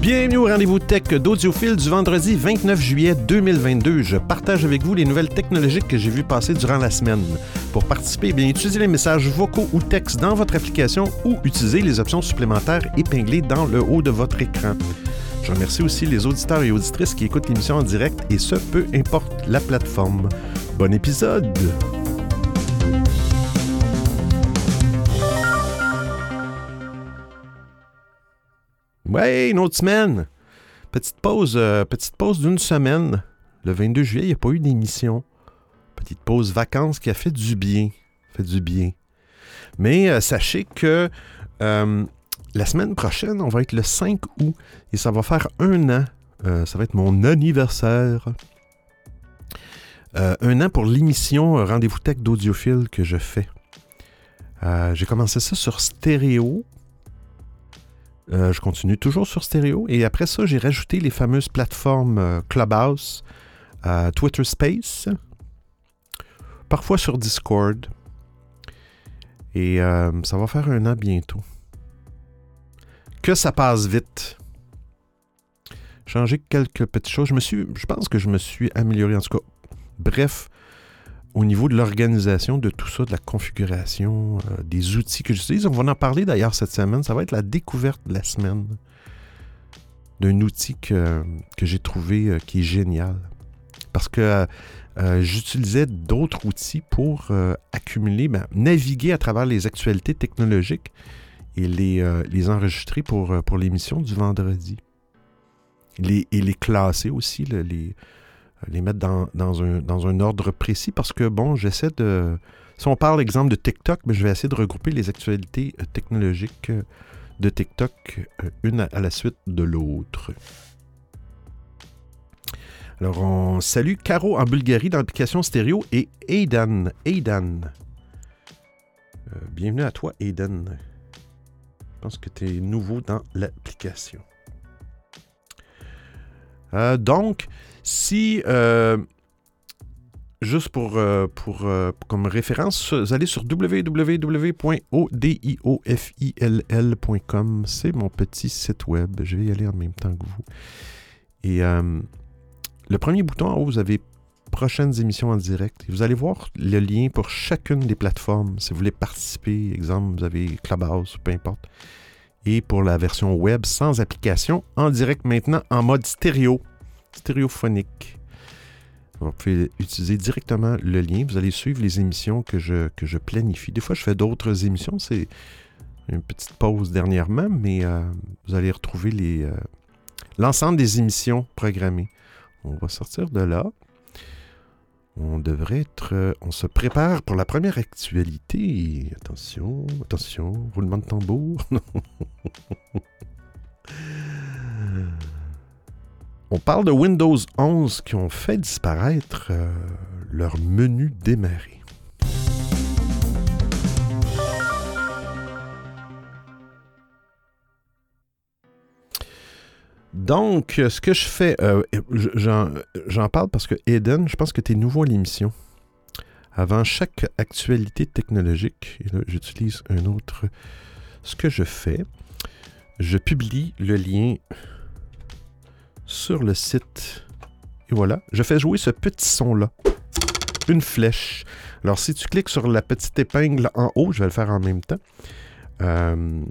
Bienvenue au rendez-vous tech d'Audiophile du vendredi 29 juillet 2022. Je partage avec vous les nouvelles technologiques que j'ai vues passer durant la semaine. Pour participer, bien utilisez les messages vocaux ou textes dans votre application ou utilisez les options supplémentaires épinglées dans le haut de votre écran. Je remercie aussi les auditeurs et auditrices qui écoutent l'émission en direct et ce, peu importe la plateforme. Bon épisode! Ouais, une autre semaine. Petite pause, euh, petite pause d'une semaine. Le 22 juillet, il n'y a pas eu d'émission. Petite pause vacances qui a fait du bien. Fait du bien. Mais euh, sachez que euh, la semaine prochaine, on va être le 5 août et ça va faire un an. ça va être mon anniversaire. un an pour l'émission Rendez-vous Tech d'audiophile que je fais. J'ai commencé ça sur stéréo euh, je continue toujours sur stéréo. Et après ça, j'ai rajouté les fameuses plateformes euh, Clubhouse, euh, Twitter Space, parfois sur Discord. Et ça va faire un an bientôt. Que ça passe vite. Changer quelques petites choses. Je me suis. Je pense que je me suis amélioré en tout cas. Bref, au niveau de l'organisation de tout ça, de la configuration, euh, des outils que j'utilise. On va en parler d'ailleurs cette semaine. Ça va être la découverte de la semaine d'un outil que, j'ai trouvé euh, qui est génial. Parce que euh, j'utilisais d'autres outils pour accumuler, ben, naviguer à travers les actualités technologiques et les, les enregistrer pour, pour l'émission du vendredi. Les, et les classer aussi, les, les mettre dans, un, dans, un, ordre précis parce que, bon, j'essaie de... Si on parle, exemple, de TikTok, mais ben, je vais essayer de regrouper les actualités euh, technologiques euh, de TikTok, euh, une à la suite de l'autre. Alors, on salue Caro en Bulgarie dans l'application stéréo et Aidan. Aidan. bienvenue à toi, Aidan. Je pense que tu es nouveau dans l'application. donc, si, euh, juste pour, euh, euh, comme référence, vous allez sur www.odiofill.com. C'est mon petit site web. Je vais y aller en même temps que vous. Et le premier bouton en haut, vous avez prochaines émissions en direct. Vous allez voir le lien pour chacune des plateformes. Si vous voulez participer, exemple, vous avez Clubhouse, peu importe. Et pour la version web sans application, en direct maintenant en mode stéréo stéréophonique. Vous pouvez utiliser directement le lien. Vous allez suivre les émissions que je, planifie. Des fois, je fais d'autres émissions. C'est une petite pause dernièrement, mais euh, vous allez retrouver euh, l'ensemble des émissions programmées. On va sortir de là. On devrait être. Euh, on se prépare pour la première actualité. Attention, attention, roulement de tambour. On parle de Windows 11 qui ont fait disparaître euh, leur menu démarrer. Donc, ce que je fais, euh, j'en parle parce que Eden, je pense que tu es nouveau à l'émission. Avant chaque actualité technologique, et là j'utilise un autre, ce que je fais, je publie le lien sur le site. Et voilà, je fais jouer ce petit son-là. Une flèche. Alors, si tu cliques sur la petite épingle en haut, je vais le faire en même temps, euh,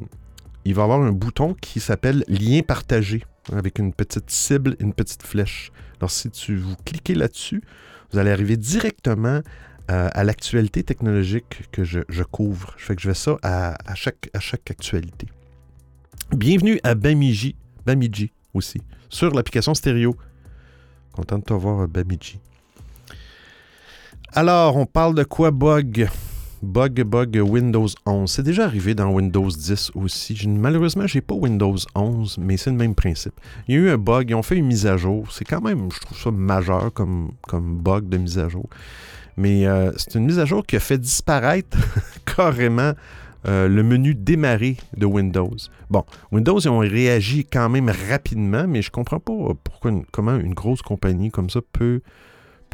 il va y avoir un bouton qui s'appelle Lien partagé, avec une petite cible une petite flèche. Alors, si tu vous cliquez là-dessus, vous allez arriver directement euh, à l'actualité technologique que je, couvre. Je fais que je fais ça à, chaque, à chaque actualité. Bienvenue à Bamiji, Bamiji sur l'application stéréo. Content de te voir, Bamiji. Alors, on parle de quoi bug? Bug, bug Windows 11. C'est déjà arrivé dans Windows 10 aussi. Malheureusement, j'ai pas Windows 11, mais c'est le même principe. Il y a eu un bug, ils ont fait une mise à jour. C'est quand même, je trouve ça majeur comme, comme bug de mise à jour. Mais euh, c'est une mise à jour qui a fait disparaître carrément euh, le menu démarrer de Windows. Bon, Windows, ils ont réagi quand même rapidement, mais je comprends pas pourquoi, comment une grosse compagnie comme ça peut,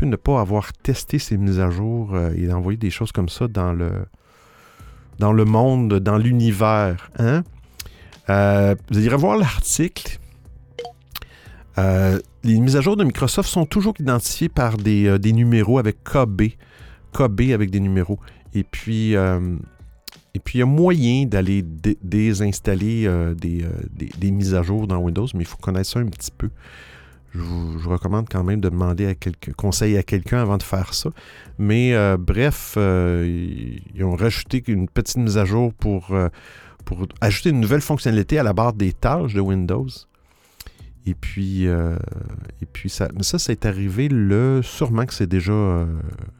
ne pas avoir testé ces mises à jour euh, et envoyer des choses comme ça dans le, dans le monde, dans l'univers. Hein? Euh, vous allez revoir l'article. les mises à jour de Microsoft sont toujours identifiées par des numéros avec KB. KB avec des numéros. Et puis, et puis, il y a moyen d'aller désinstaller des, des, mises à jour dans Windows, mais il faut connaître ça un petit peu je vous, recommande quand même de demander conseil à quelqu'un avant de faire ça. Mais euh, bref, euh, ils ont rajouté une petite mise à jour euh, pour ajouter une nouvelle fonctionnalité à la barre des tâches de Windows. Et puis, et puis ça, mais ça, c'est arrivé le. Sûrement que c'est déjà,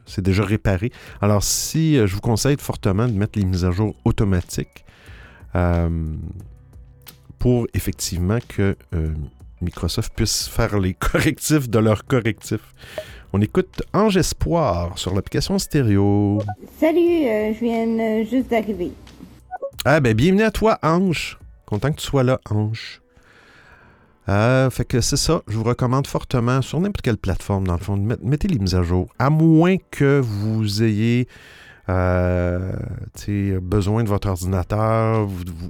c'est déjà réparé. Alors, si je vous conseille fortement de mettre les mises à jour automatiques pour effectivement que Microsoft puisse faire les correctifs de leurs correctifs. On écoute Ange Espoir sur l'application stéréo. Salut, euh, je viens juste d'arriver. Ah ben bienvenue à toi Ange. Content que tu sois là Ange. Euh, fait que c'est ça, je vous recommande fortement sur n'importe quelle plateforme, dans le fond, mettez les mises à jour. À moins que vous ayez euh, besoin de votre ordinateur,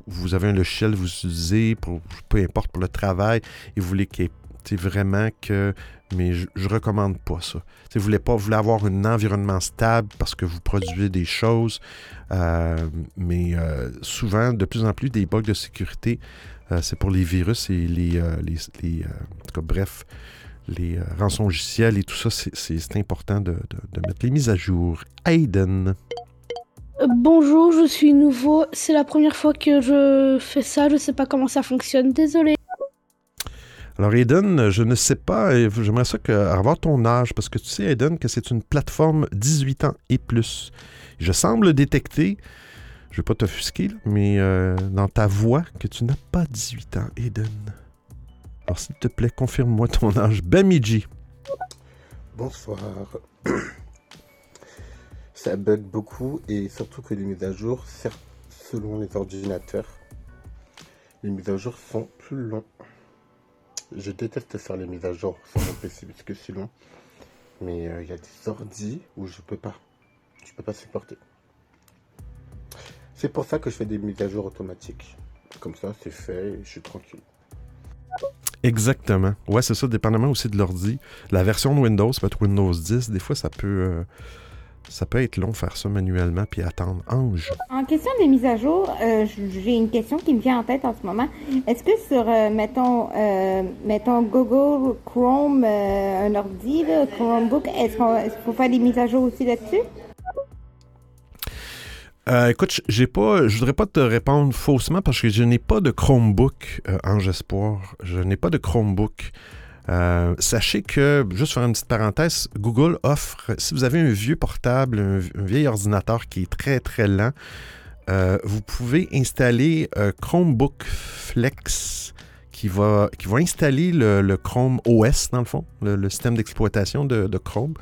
vous, avez un logiciel que vous utilisez, pour, peu importe pour le travail, et vous voulez qu'il vraiment que. Mais je, ne recommande pas ça. vous voulez pas, avoir un environnement stable parce que vous produisez des choses, euh, mais souvent, de plus en plus, des bugs de sécurité, c'est pour les virus et les, les, les en tout cas, bref, les euh, rançongiciels et tout ça, c'est important de, mettre les mises à jour. Aiden. Euh, bonjour, je suis nouveau. C'est la première fois que je fais ça. Je ne sais pas comment ça fonctionne. Désolé. Alors, Aiden, je ne sais pas. J'aimerais ça que, avoir ton âge, parce que tu sais, Aiden, que c'est une plateforme 18 ans et plus. Je semble détecter, je vais pas t'offusquer, mais euh, dans ta voix, que tu n'as pas 18 ans, Aiden. Alors, s'il te plaît, confirme-moi ton âge. Bamiji. Bonsoir. Ça bug beaucoup et surtout que les mises à jour, certes, selon les ordinateurs, les mises à jour sont plus longs. Je déteste faire les mises à jour sur mon PC parce que c'est long. Mais euh, il y a des ordis où je peux pas. Je peux pas supporter. C'est pour ça que je fais des mises à jour automatiques. Comme ça, c'est fait et je suis tranquille. Exactement. Ouais, c'est ça, dépendamment aussi de l'ordi. La version de Windows peut être Windows 10. Des fois, ça peut, euh, ça peut être long faire ça manuellement puis attendre. Ange. En question des mises à jour, euh, j'ai une question qui me vient en tête en ce moment. Est-ce que sur, euh, mettons, mettons Google Chrome, un ordi, Chromebook, est-ce qu'il faut faire des mises à jour aussi là-dessus? Euh, écoute, j'ai pas, je voudrais pas te répondre faussement parce que je n'ai pas de Chromebook euh, en Espoir. Je n'ai pas de Chromebook. Euh, sachez que, juste faire une petite parenthèse, Google offre, si vous avez un vieux portable, un, vieil ordinateur qui est très très lent, vous pouvez installer Chromebook Flex qui va, installer le, Chrome OS dans le fond, le, système d'exploitation de, de Chrome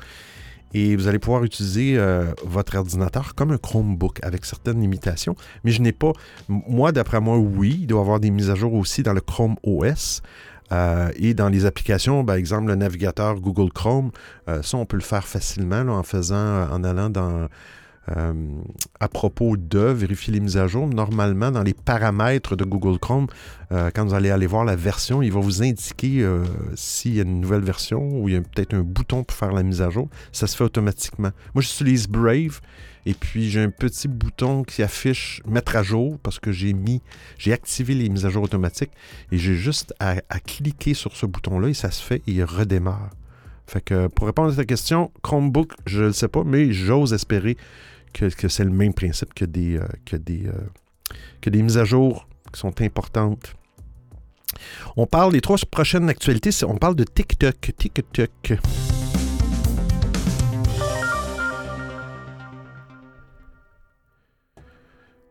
et vous allez pouvoir utiliser euh, votre ordinateur comme un Chromebook avec certaines limitations. Mais je n'ai pas, moi d'après moi, oui, il doit y avoir des mises à jour aussi dans le Chrome OS. Euh, et dans les applications, par exemple le navigateur Google Chrome, euh, ça on peut le faire facilement en faisant, en allant dans euh, à propos de vérifier les mises à jour, normalement, dans les paramètres de Google Chrome, euh, quand vous allez aller voir la version, il va vous indiquer euh, s'il y a une nouvelle version ou il y a peut-être un bouton pour faire la mise à jour. Ça se fait automatiquement. Moi, j'utilise Brave et puis j'ai un petit bouton qui affiche mettre à jour parce que j'ai mis, j'ai activé les mises à jour automatiques et j'ai juste à, cliquer sur ce bouton-là et ça se fait et il redémarre. Fait que pour répondre à ta question, Chromebook, je ne le sais pas, mais j'ose espérer que, c'est le même principe que des, euh, que, des, euh, que des mises à jour qui sont importantes. On parle des trois prochaines actualités, on parle de TikTok. TikTok.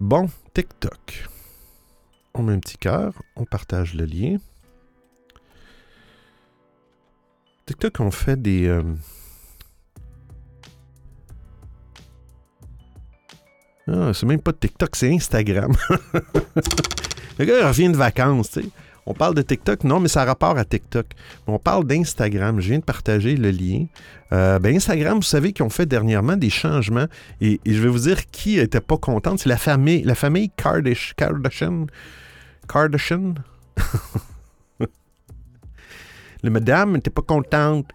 Bon, TikTok. On met un petit cœur, on partage le lien. TikTok, on fait des, euh, Ah, c'est même pas TikTok, c'est Instagram. le gars revient de vacances, tu sais. On parle de TikTok, non, mais ça a rapport à TikTok. On parle d'Instagram. Je viens de partager le lien. Euh, ben Instagram, vous savez qu'ils ont fait dernièrement des changements. Et, je vais vous dire qui n'était pas contente. C'est la famille, la famille Kardashian. Kardashian? Le madame n'était pas contente.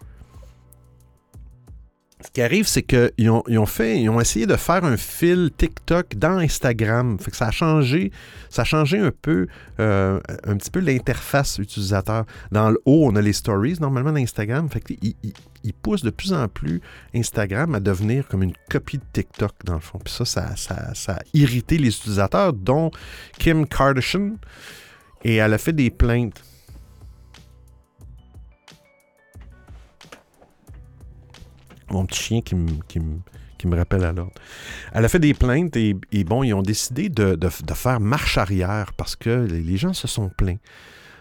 Ce qui arrive, c'est qu'ils ont, fait, ils ont essayé de faire un fil TikTok dans Instagram. Ça a changé, ça a changé un peu, euh, un petit peu l'interface utilisateur. Dans le haut, on a les stories normalement d'Instagram. Fait qu'ils ils, poussent de plus en plus Instagram à devenir comme une copie de TikTok dans le fond. Puis ça, ça, ça, ça a irrité les utilisateurs, dont Kim Kardashian. Et elle a fait des plaintes. Mon petit chien qui me, rappelle à l'ordre. Elle a fait des plaintes et, bon, ils ont décidé de, faire marche arrière parce que les gens se sont plaints.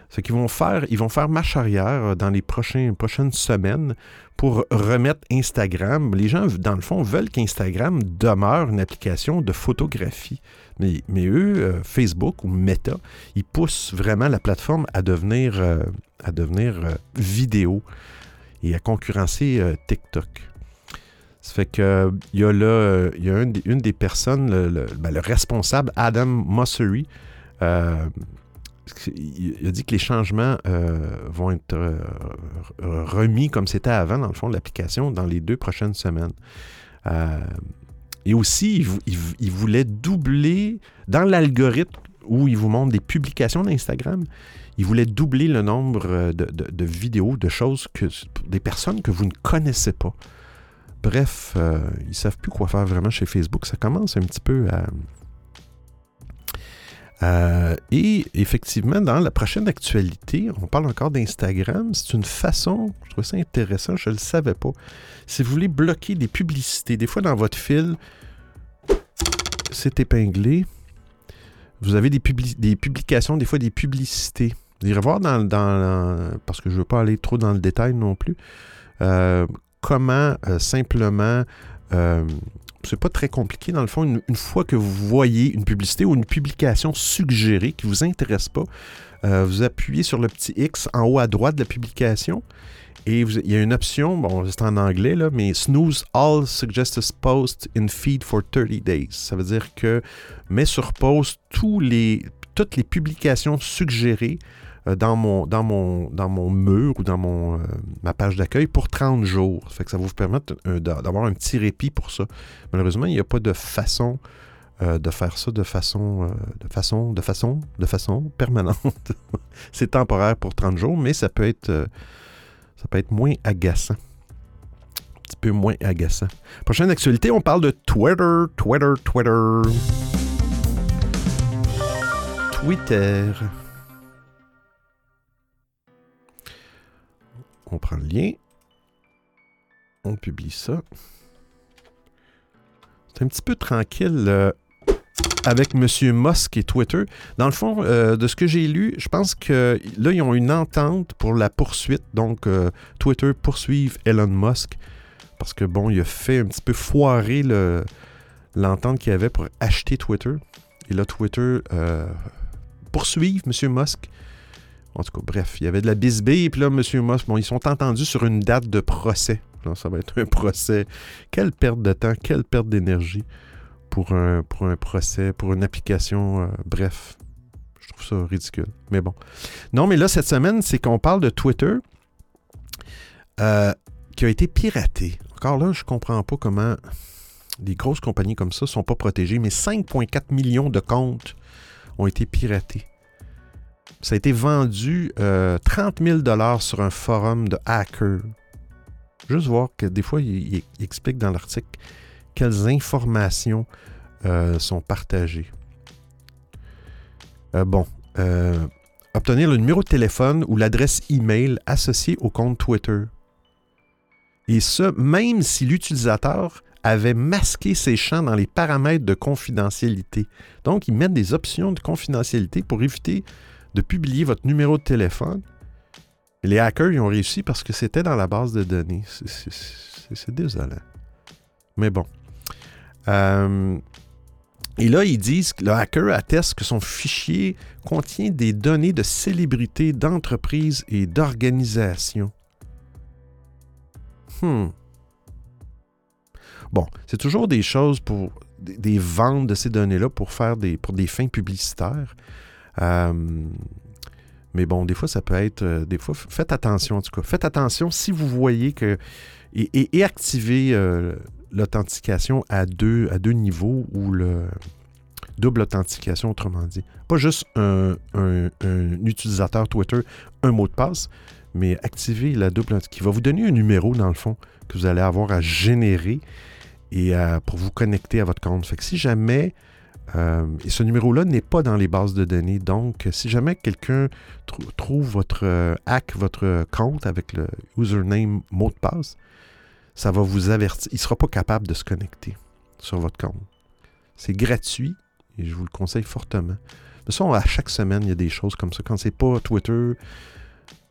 Ce qu'ils vont faire, ils vont faire marche arrière dans les prochaines semaines pour remettre Instagram. Les gens, dans le fond, veulent qu'Instagram demeure une application de photographie. Mais, mais eux, euh, Facebook ou Meta, ils poussent vraiment la plateforme à devenir, euh, à devenir euh, vidéo et à concurrencer TikTok. Ça fait que il y a là, il y a une, des personnes, ben, le, responsable, Adam Mossery, il a dit que les changements vont être remis comme c'était avant, dans le fond, de l'application dans les deux prochaines semaines. Et aussi, il, voulait doubler, dans l'algorithme où il vous montre des publications d'Instagram, il voulait doubler le nombre euh, de, vidéos, de choses que des personnes que vous ne connaissez pas. Bref, euh, ils savent plus quoi faire vraiment chez Facebook. Ça commence un petit peu à, et effectivement, dans la prochaine actualité, on parle encore d'Instagram. C'est une façon, je trouve ça intéressant, je ne le savais pas. Si vous voulez bloquer des publicités, des fois dans votre fil, c'est épinglé. Vous avez des, des, publications, des fois des publicités. Vous irez voir dans, parce que je ne veux pas aller trop dans le détail non plus, euh, comment euh, simplement c'est pas très compliqué. Dans le fond, une, fois que vous voyez une publicité ou une publication suggérée qui ne vous intéresse pas, euh, vous appuyez sur le petit X en haut à droite de la publication et il y a une option, bon, c'est en anglais, là, mais snooze all suggested posts in feed for 30 days. Ça veut dire que met sur pause tous les, toutes les publications suggérées euh, dans mon, dans mon, dans mon mur ou dans mon, euh, ma page d'accueil pour 30 jours. Ça fait que ça va vous permettre euh, d'avoir un petit répit pour ça. Malheureusement, il n'y a pas de façon de faire ça de façon, de façon, de façon, de façon permanente. C'est temporaire pour 30 jours, mais ça peut être, ça peut être moins agaçant. Un petit peu moins agaçant. Prochaine actualité, on parle de Twitter, Twitter, Twitter. Twitter. On prend le lien. On publie ça. C'est un petit peu tranquille euh, avec M. Musk et Twitter. Dans le fond, euh, de ce que j'ai lu, je pense que là, ils ont une entente pour la poursuite. Donc, euh, Twitter poursuivre Elon Musk. Parce que, bon, il a fait un petit peu foirer l'entente qu'il y avait pour acheter Twitter. Et là, Twitter poursuivre M. Musk en tout cas, bref, il y avait de la bisbille, et puis là, M. Moss, bon, ils sont entendus sur une date de procès. ça va être un procès. Quelle perte de temps, quelle perte d'énergie pour un, procès, pour une application. Euh, bref, je trouve ça ridicule. Mais bon. Non, mais là, cette semaine, c'est qu'on parle de Twitter euh, qui a été piraté. Encore là, je comprends pas comment des grosses compagnies comme ça sont pas protégées, mais 5,4 millions de comptes ont été piratés. Ça a été vendu 30 euh, 000 sur un forum de hackers. Juste voir que des fois, il, explique dans l'article quelles informations euh, sont partagées. Euh, bon. obtenir le numéro de téléphone ou l'adresse email associée au compte Twitter. Et ce, même si l'utilisateur avait masqué ses champs dans les paramètres de confidentialité. Donc, ils mettent des options de confidentialité pour éviter de publier votre numéro de téléphone. les hackers, ils ont réussi parce que c'était dans la base de données. C'est désolant. Mais bon. Euh, et là, ils disent que le hacker atteste que son fichier contient des données de célébrités, d'entreprises et d'organisations. Hmm. Bon, c'est toujours des choses pour des, ventes de ces données-là pour faire pour des fins publicitaires. Euh, Mais bon, des fois, ça peut être. euh, des fois, faites attention en tout cas. Faites attention si vous voyez que. Et, activez euh, l'authentification à deux, à deux niveaux ou le double authentification, autrement dit. Pas juste un, utilisateur Twitter, un mot de passe, mais activez la double qui va vous donner un numéro, dans le fond, que vous allez avoir à générer et pour vous connecter à votre compte. Fait que si jamais. Euh, et ce numéro-là n'est pas dans les bases de données. Donc, si jamais quelqu'un trou- trouve votre euh, hack, votre compte avec le username mot de passe, ça va vous avertir. Il ne sera pas capable de se connecter sur votre compte. C'est gratuit et je vous le conseille fortement. De toute façon, à chaque semaine, il y a des choses comme ça. Quand c'est pas Twitter,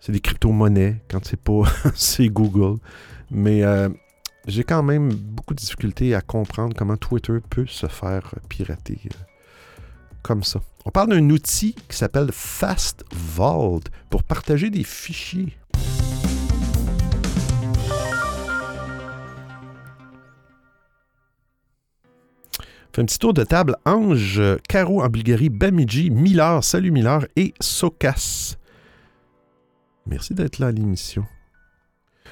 c'est des crypto-monnaies. Quand c'est pas, c'est Google. Mais euh, j'ai quand même beaucoup de difficultés à comprendre comment Twitter peut se faire pirater euh, comme ça. On parle d'un outil qui s'appelle Fast Vault pour partager des fichiers. Fait un petit tour de table. Ange, Caro en Bulgarie, Bamidji, Miller, salut Miller et Sokas. Merci d'être là à l'émission.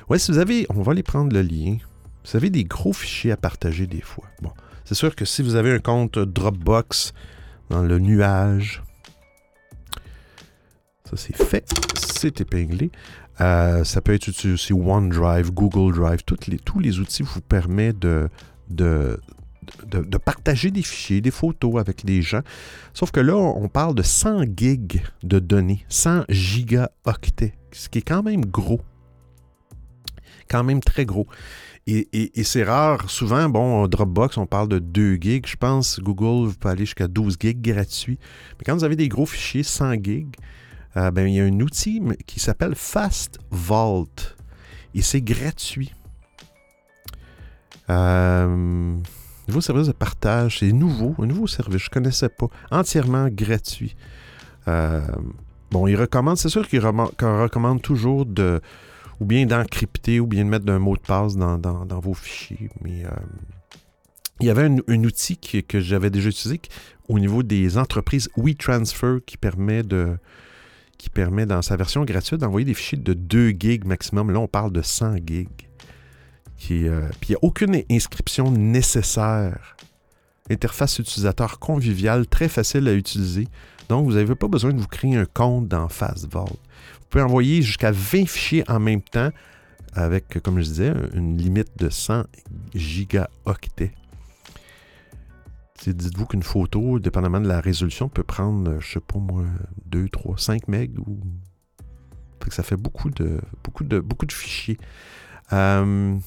Ouais, si vous avez, on va aller prendre le lien. Vous avez des gros fichiers à partager des fois. Bon, c'est sûr que si vous avez un compte Dropbox dans le nuage, ça c'est fait, c'est épinglé. Euh, ça peut être aussi OneDrive, Google Drive, les, tous les outils vous permettent de partager des fichiers, des photos avec des gens. Sauf que là, on parle de 100 gigs de données, 100 gigaoctets, ce qui est quand même gros. Quand même très gros. Et, c'est rare. Souvent, bon, Dropbox, on parle de 2 gigs. Je pense Google, pouvez aller jusqu'à 12 gigs gratuits. Mais quand vous avez des gros fichiers, 100 gigs, euh, ben, il y a un outil qui s'appelle Fast Vault. Et c'est gratuit. Euh, nouveau service de partage, c'est nouveau, un nouveau service, je ne connaissais pas. Entièrement gratuit. Euh, bon, il recommande, c'est sûr qu'il recommande toujours de ou bien d'encrypter ou bien de mettre un mot de passe dans, dans- vos fichiers. Mais euh, il y avait un, outil que j'avais déjà utilisé au niveau des entreprises WeTransfer qui permet de qui permet dans sa version gratuite d'envoyer des fichiers de 2 gigs maximum. Là, on parle de 100 gigs. Qui, euh, puis il n'y a aucune inscription nécessaire. Interface utilisateur conviviale, très facile à utiliser. Donc, vous n'avez pas besoin de vous créer un compte dans FastVault. Pouvez envoyer jusqu'à 20 fichiers en même temps avec, comme je disais, une limite de 100 gigaoctets. Dites-vous qu'une photo, dépendamment de la résolution, peut prendre, je sais pas moi, 2, 3, 5 MB ou. Ça fait beaucoup de, beaucoup de, beaucoup de fichiers. Euh,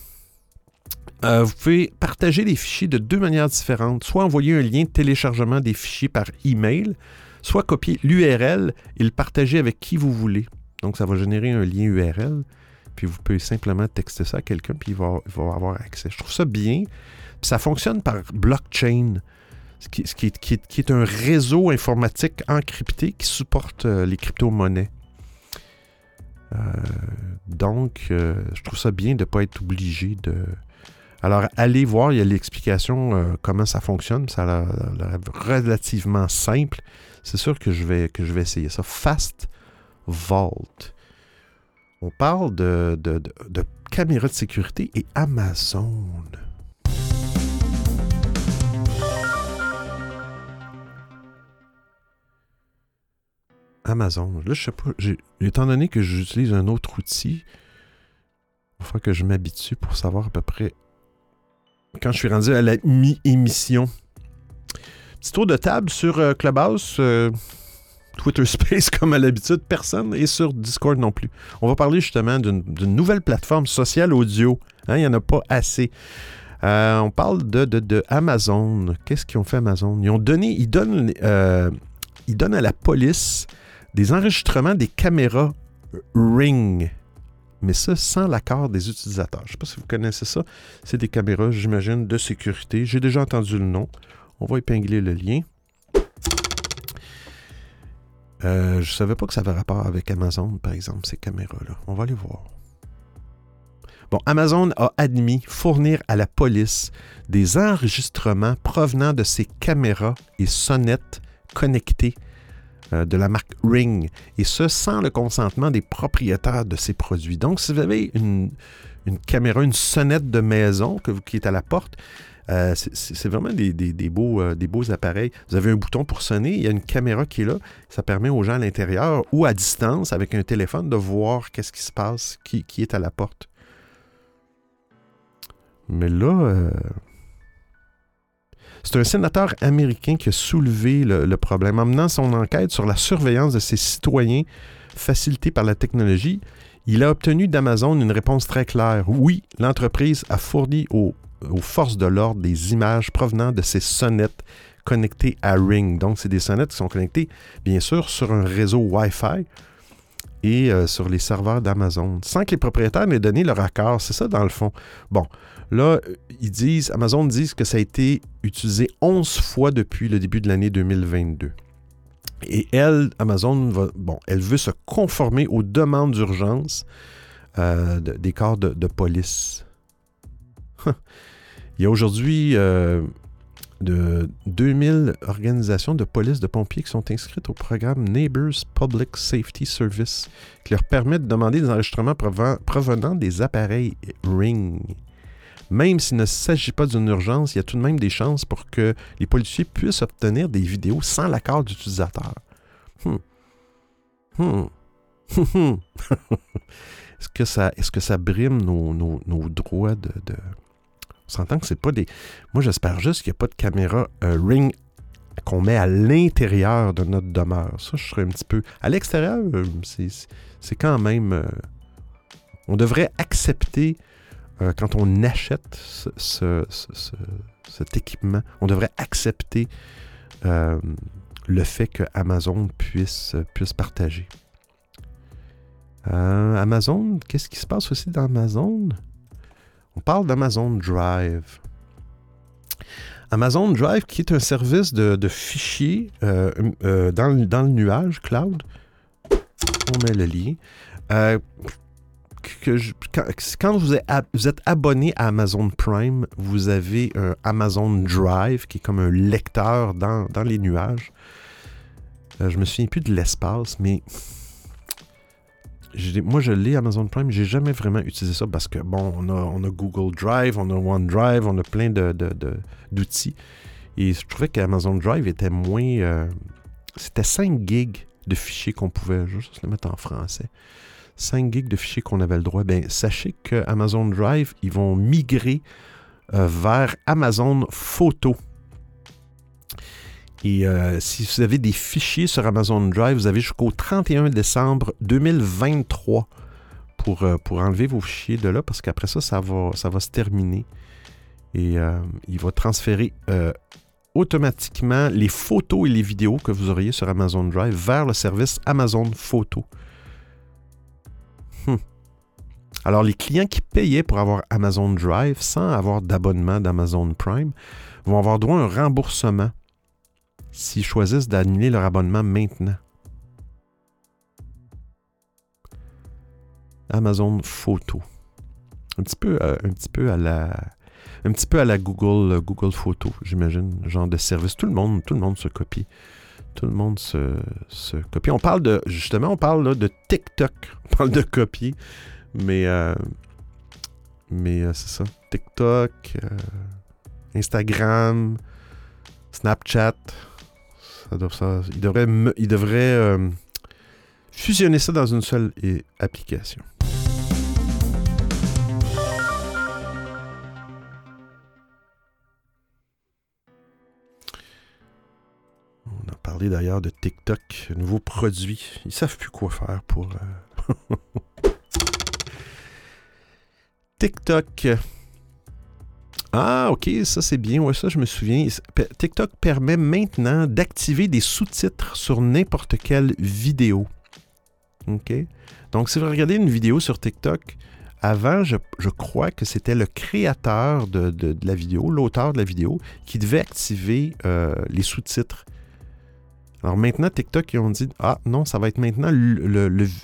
vous pouvez partager les fichiers de deux manières différentes. Soit envoyer un lien de téléchargement des fichiers par email, soit copier l'URL et le partager avec qui vous voulez. Donc, ça va générer un lien URL. Puis vous pouvez simplement texter ça à quelqu'un, puis il va, va avoir accès. Je trouve ça bien. Puis ça fonctionne par blockchain, ce qui, est, qui qui est un réseau informatique encrypté qui supporte euh, les crypto-monnaies. Euh, donc, euh, je trouve ça bien de ne pas être obligé de. Alors, allez voir, il y a l'explication comment ça fonctionne. Ça a l'air- l'air relativement simple. C'est sûr que je vais, que je vais essayer ça. Fast Vault. On parle de, de, de, caméras de sécurité et Amazon. Amazon. Là, je sais pas. Étant donné que j'utilise un autre outil, il falloir que je m'habitue pour savoir à peu près quand je suis rendu à la mi-émission. Petit tour de table sur euh, Clubhouse, euh, Twitter Space comme à l'habitude, personne, et sur Discord non plus. On va parler justement d'une nouvelle plateforme sociale audio. Hein, Il n'y en a pas assez. Euh, on parle de Amazon. Qu'est-ce qu'ils ont fait Amazon? Ils ont donné, ils donnent, euh, ils donnent à la police des enregistrements des caméras Ring. Mais ça, sans l'accord des utilisateurs. Je ne sais pas si vous connaissez ça. C'est des caméras, j'imagine, de sécurité. J'ai déjà entendu le nom. On va épingler le lien. Euh, je savais pas que ça avait rapport avec Amazon, par exemple, ces caméras-là. On va aller voir. Bon, Amazon a admis fournir à la police des enregistrements provenant de ses caméras et sonnettes connectées euh, de la marque Ring, et ce sans le consentement des propriétaires de ces produits. Donc, si vous avez une, caméra, une sonnette de maison qui est à la porte, euh, c'est vraiment des, beaux, euh, des beaux appareils. Vous avez un bouton pour sonner, il y a une caméra qui est là. Ça permet aux gens à l'intérieur ou à distance avec un téléphone de voir qu'est-ce qui se passe, qui, est à la porte. Mais là, euh, c'est un sénateur américain qui a soulevé le, problème en menant son enquête sur la surveillance de ses citoyens facilitée par la technologie. Il a obtenu d'Amazon une réponse très claire. Oui, l'entreprise a fourni aux aux forces de l'ordre des images provenant de ces sonnettes connectées à Ring. Donc, c'est des sonnettes qui sont connectées, bien sûr, sur un réseau Wi-Fi et euh, sur les serveurs d'Amazon, sans que les propriétaires n'aient donné leur accord. C'est ça, dans le fond. Bon, là, ils disent, Amazon dit que ça a été utilisé 11 fois depuis le début de l'année 2022. Et elle, Amazon, va, bon, elle veut se conformer aux demandes d'urgence euh, des corps de, de police. Il y a aujourd'hui euh, de 2000 organisations de police de pompiers qui sont inscrites au programme Neighbors Public Safety Service, qui leur permet de demander des enregistrements provenant des appareils Ring. Même s'il ne s'agit pas d'une urgence, il y a tout de même des chances pour que les policiers puissent obtenir des vidéos sans l'accord d'utilisateur. Hmm. Hmm. est-ce, que ça, est-ce que ça brime nos, droits de on s'entend que c'est pas des. Moi, j'espère juste qu'il n'y a pas de caméra euh, Ring qu'on met à l'intérieur de notre demeure. Ça, je serais un petit peu. À l'extérieur, euh, c'est quand même. Euh, on devrait accepter, quand on achète ce, cet équipement, on devrait accepter le fait que Amazon puisse, puisse partager. Amazon, qu'est-ce qui se passe aussi dans Amazon? On parle d'Amazon Drive. Amazon Drive, qui est un service de, fichiers euh, euh, dans, le nuage, cloud. On met le lien. Euh, quand, vous, êtes, abonné à Amazon Prime, vous avez un Amazon Drive qui est comme un lecteur dans, les nuages. je me souviens plus de l'espace, mais moi, je l'ai Amazon Prime, j'ai jamais vraiment utilisé ça parce que, bon, on a, Google Drive, on a OneDrive, on a plein d'outils. Et je trouvais qu'Amazon Drive était moins. Euh, c'était 5 gigs de fichiers qu'on pouvait, juste le mettre en français. 5 gigs de fichiers qu'on avait le droit. Bien, sachez que Amazon Drive, ils vont migrer euh, vers Amazon Photo. Et euh, si vous avez des fichiers sur Amazon Drive, vous avez jusqu'au 31 décembre 2023 pour, euh, pour enlever vos fichiers de là, parce qu'après ça, ça va, ça va se terminer. Et euh, il va transférer automatiquement les photos et les vidéos que vous auriez sur Amazon Drive vers le service Amazon Photo. Hum. Alors, les clients qui payaient pour avoir Amazon Drive sans avoir d'abonnement d'Amazon Prime vont avoir droit à un remboursement s'ils choisissent d'annuler leur abonnement maintenant. Amazon Photo. Un petit peu, euh, un petit peu à la. Un petit peu à la Google, euh, Google Photo, j'imagine, genre de service. Tout le monde, tout le monde se copie. Tout le monde se, copie. On parle de, justement, on parle de TikTok. On parle de copier. Mais, euh, mais c'est ça. TikTok, Instagram, Snapchat, il devrait, euh, fusionner ça dans une seule application. On a parlé d'ailleurs de TikTok, nouveau produit. Ils savent plus quoi faire pour. Euh, TikTok. Ah, ok, ça c'est bien. Ouais, ça je me souviens. TikTok permet maintenant d'activer des sous-titres sur n'importe quelle vidéo. Ok. Donc, si vous regardez une vidéo sur TikTok, avant, je, crois que c'était le créateur de, la vidéo, l'auteur de la vidéo, qui devait activer euh, les sous-titres. Alors maintenant, TikTok, ils ont dit Ah non, ça va être maintenant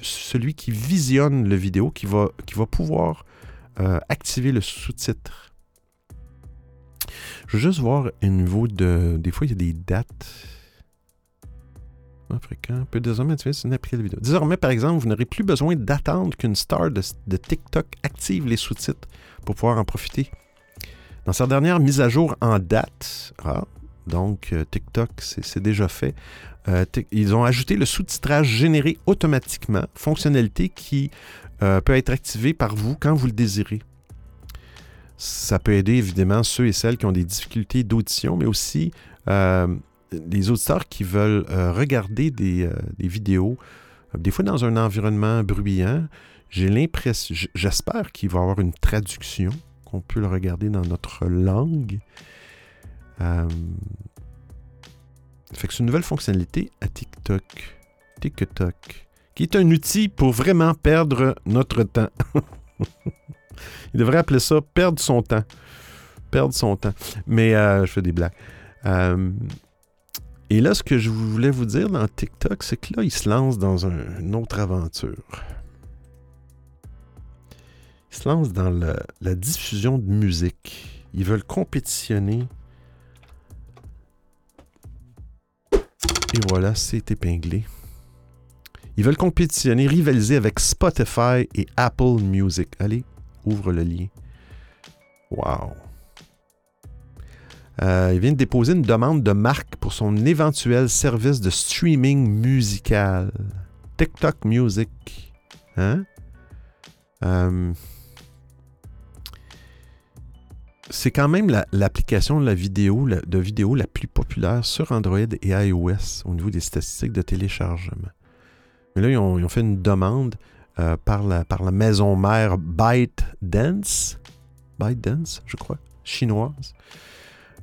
celui qui visionne la vidéo qui va, pouvoir euh, activer le sous-titre. Je veux juste voir au niveau de. Des fois, il y a des dates. fréquent peut désormais utiliser une application vidéo. Désormais, par exemple, vous n'aurez plus besoin d'attendre qu'une star de, de, TikTok active les sous-titres pour pouvoir en profiter. Dans sa dernière mise à jour en date, ah, donc euh, TikTok, c'est déjà fait, euh, ils ont ajouté le sous-titrage généré automatiquement, fonctionnalité qui euh, peut être activée par vous quand vous le désirez. Ça peut aider évidemment ceux et celles qui ont des difficultés d'audition, mais aussi les auditeurs qui veulent regarder des, des vidéos, des fois dans un environnement bruyant. J'ai l'impression, j'espère qu'il va y avoir une traduction, qu'on peut le regarder dans notre langue. Euh, fait que c'est une nouvelle fonctionnalité à TikTok. TikTok. Qui est un outil pour vraiment perdre notre temps. Il devrait appeler ça perdre son temps. Perdre son temps. Mais euh, je fais des blagues. Euh, et là, ce que je voulais vous dire dans TikTok, c'est que là, il se lance dans une autre aventure. Il se lance dans la diffusion de musique. Ils veulent compétitionner Et voilà, c'est épinglé. Ils veulent compétitionner, rivaliser avec Spotify et Apple Music. Allez, ouvre le lien. Wow. Euh, il vient de déposer une demande de marque pour son éventuel service de streaming musical. TikTok Music. Hein? Euh, c'est quand même l'application de la vidéo, de vidéo la plus populaire sur Android et iOS au niveau des statistiques de téléchargement. Mais là, ils ont, fait une demande euh, par, la, par la maison mère ByteDance, ByteDance, je crois, chinoise,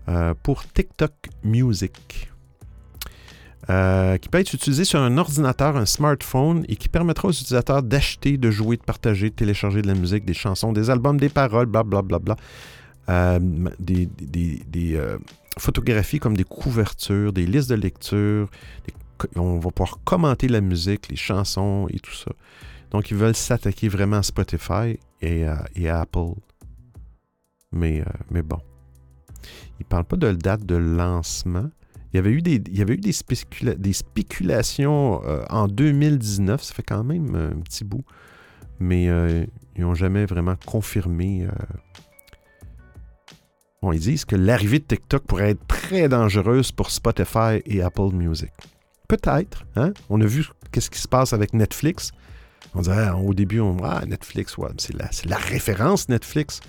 euh, pour TikTok Music. Euh, qui peut être utilisé sur un ordinateur, un smartphone et qui permettra aux utilisateurs d'acheter, de jouer, de partager, de télécharger de la musique, des chansons, des albums, des paroles, blablabla. Bla, bla, bla, des, photographies comme des couvertures, des listes de lecture. on va pouvoir commenter la musique, les chansons et tout ça. Donc, ils veulent s'attaquer vraiment à Spotify et à, Apple. Mais, euh, mais bon. Ils ne parlent pas de date de lancement. Il y avait eu des, spéculations en 2019, ça fait quand même un petit bout, mais ils n'ont jamais vraiment confirmé Bon, ils disent que l'arrivée de TikTok pourrait être très dangereuse pour Spotify et Apple Music. Peut-être. Hein? On a vu qu'est-ce qui se passe avec Netflix. On disait ah, au début, on ah, Netflix, c'est la, référence Netflix.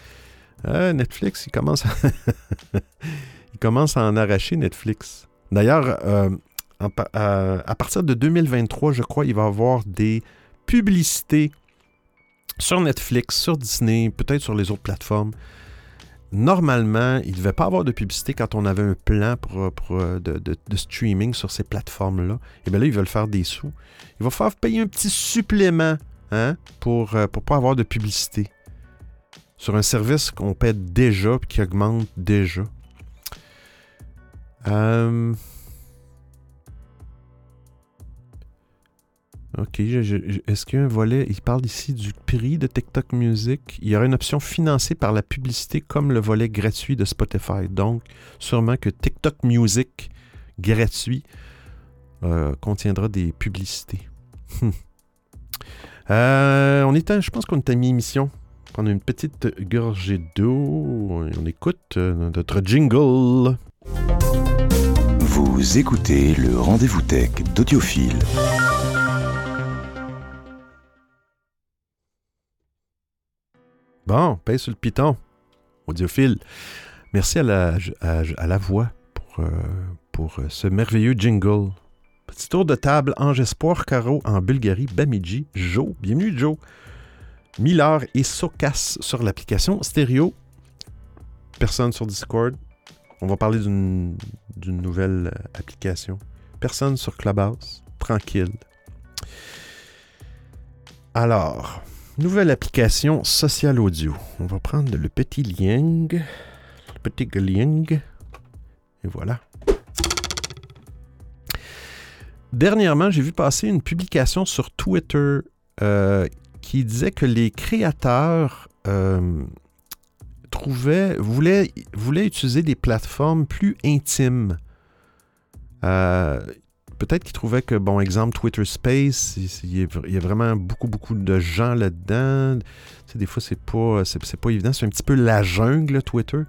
Ah, Netflix, il commence, à il commence à en arracher Netflix. D'ailleurs, euh, à partir de 2023, je crois, il va y avoir des publicités sur Netflix, sur Disney, peut-être sur les autres plateformes normalement, il ne devait pas avoir de publicité quand on avait un plan pour, euh, de, streaming sur ces plateformes-là. Et bien là, ils veulent faire des sous. Il va falloir payer un petit supplément hein, pour ne euh, pas avoir de publicité sur un service qu'on paie déjà et qui augmente déjà. Euh, OK. Est-ce qu'il y a un volet Il parle ici du prix de TikTok Music? Il y aura une option financée par la publicité comme le volet gratuit de Spotify. Donc, sûrement que TikTok Music gratuit euh, contiendra des publicités. Euh, on je pense qu'on à mi-émission. On a une petite gorgée d'eau. On écoute euh, notre jingle. Vous écoutez le rendez-vous tech d'Audiophile. Bon, paye sur le piton. Audiophile. Merci à la, à, la voix pour, euh, pour euh, ce merveilleux jingle. Petit tour de table, Ange Espoir Caro en Bulgarie, Bamidji, Joe. Bienvenue, Joe. Miller et Sokas sur l'application stéréo. Personne sur Discord. On va parler d'une nouvelle euh, application. Personne sur Clubhouse. Tranquille. Alors, Nouvelle application social audio. On va prendre le petit lien. Le petit lien. Et voilà. Dernièrement, j'ai vu passer une publication sur Twitter euh, qui disait que les créateurs euh, trouvaient, voulaient, voulaient, utiliser des plateformes plus intimes. Euh, peut-être qu'ils trouvaient que, bon, exemple, Twitter Space, il y, a vraiment beaucoup, beaucoup de gens là-dedans. Des fois, c'est pas, c'est, pas évident. C'est un petit peu la jungle, Twitter.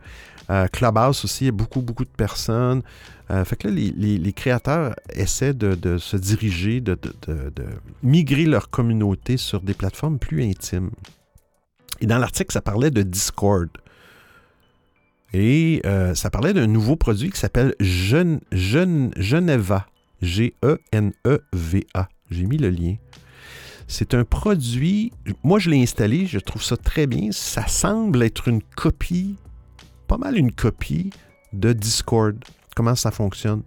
Euh, Clubhouse aussi, il y a beaucoup, beaucoup de personnes. Euh, fait que là, les, créateurs essaient de, se diriger, de, migrer leur communauté sur des plateformes plus intimes. Et dans l'article, ça parlait de Discord. Et euh, ça parlait d'un nouveau produit qui s'appelle Geneva. G-E-N-E-V-A. J'ai mis le lien. C'est un produit, moi je l'ai installé, je trouve ça très bien. Ça semble être une copie, pas mal une copie de Discord. Comment ça fonctionne?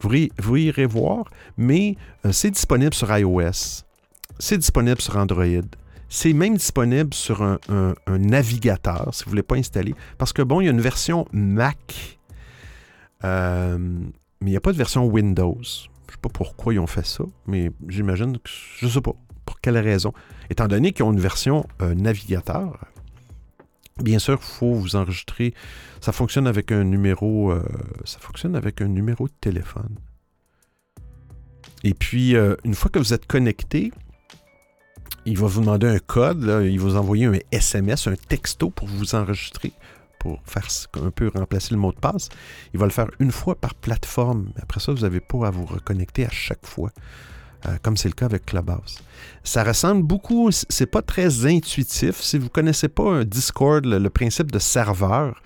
Vous, irez voir, mais euh, c'est disponible sur iOS. C'est disponible sur Android. C'est même disponible sur un, navigateur, si vous ne voulez pas installer. Parce que bon, il y a une version Mac, euh, mais il n'y a pas de version Windows. Je sais pas pourquoi ils ont fait ça, mais j'imagine que je sais pas pour quelle raison. Étant donné qu'ils ont une version euh, navigateur, bien sûr, il faut vous enregistrer. Ça fonctionne avec un numéro. Euh, ça fonctionne avec un numéro de téléphone. Et puis, une fois que vous êtes connecté, il va vous demander un code, il va vous envoyer un SMS, un texto pour vous enregistrer, pour faire un peu remplacer le mot de passe. Il va le faire une fois par plateforme. Après ça, vous n'avez pas à vous reconnecter à chaque fois, euh, comme c'est le cas avec Clubhouse. Ça ressemble beaucoup, c'est pas très intuitif. Si vous ne connaissez pas un Discord, le, principe de serveur,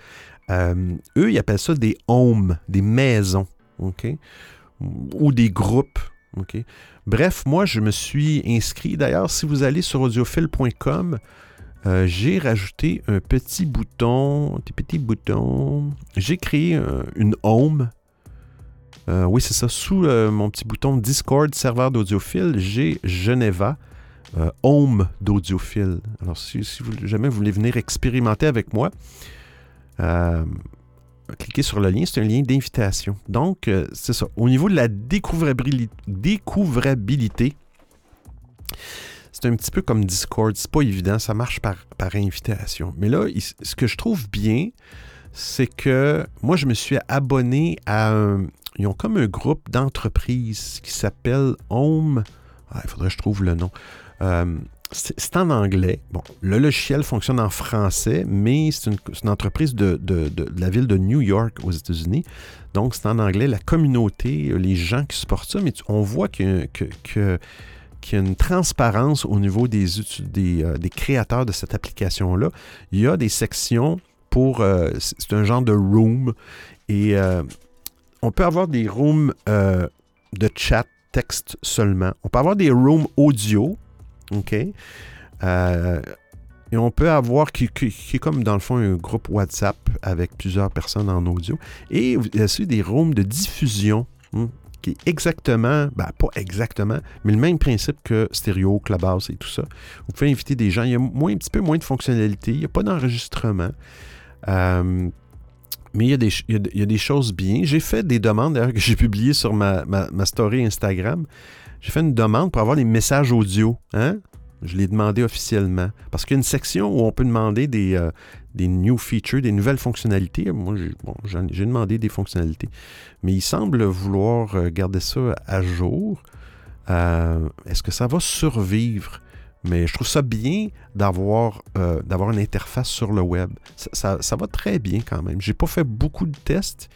euh, eux, ils appellent ça des homes, des maisons? Ou des groupes. Bref, moi, je me suis inscrit. D'ailleurs, si vous allez sur audiophile.com, euh, j'ai rajouté un petit bouton, un petit bouton. J'ai créé une home. Euh, oui, c'est ça. Sous euh, mon petit bouton Discord, serveur d'audiophile, j'ai Geneva, home d'audiophile. Alors, si, vous, jamais vous voulez venir expérimenter avec moi, cliquez sur le lien, c'est un lien d'invitation. Donc, c'est ça. Au niveau de la découvrabilité, c'est un petit peu comme Discord. C'est pas évident, ça marche par, par invitation. Mais là, ce que je trouve bien, c'est que moi, je me suis abonné à un. Ils ont comme un groupe d'entreprises qui s'appelle Home. Ah, il faudrait que je trouve le nom. Euh, c'est en anglais. Bon, le logiciel fonctionne en français, mais c'est une, entreprise de, la ville de New York aux États-Unis. Donc, c'est en anglais. La communauté, les gens qui supportent ça, mais on voit qu'il y, a une transparence au niveau des, euh, des, créateurs de cette application-là. Il y a des sections pour... Euh, c'est un genre de room. Et euh, on peut avoir des rooms de chat texte seulement. On peut avoir des rooms audio OK? Et on peut avoir, qui, est comme dans le fond un groupe WhatsApp avec plusieurs personnes en audio. Et il y a aussi des rooms de diffusion, hmm, qui est exactement, ben, pas exactement, mais le même principe que Stereo, Clubhouse et tout ça. Vous pouvez inviter des gens. Il y a moins, un petit peu moins de fonctionnalités. Il n'y a pas d'enregistrement. Mais il y, a des, choses bien. J'ai fait des demandes, d'ailleurs, que j'ai publiées sur ma, ma, story Instagram. J'ai fait une demande pour avoir les messages audio. Hein? Je l'ai demandé officiellement. Parce qu'il y a une section où on peut demander des, euh, des new features, des nouvelles fonctionnalités. Moi, j'ai demandé des fonctionnalités. Mais il semble vouloir euh, garder ça à jour. Euh, est-ce que ça va survivre? Mais je trouve ça bien d'avoir d'avoir une interface sur le web. Ça, va très bien quand même. J'ai pas fait beaucoup de tests.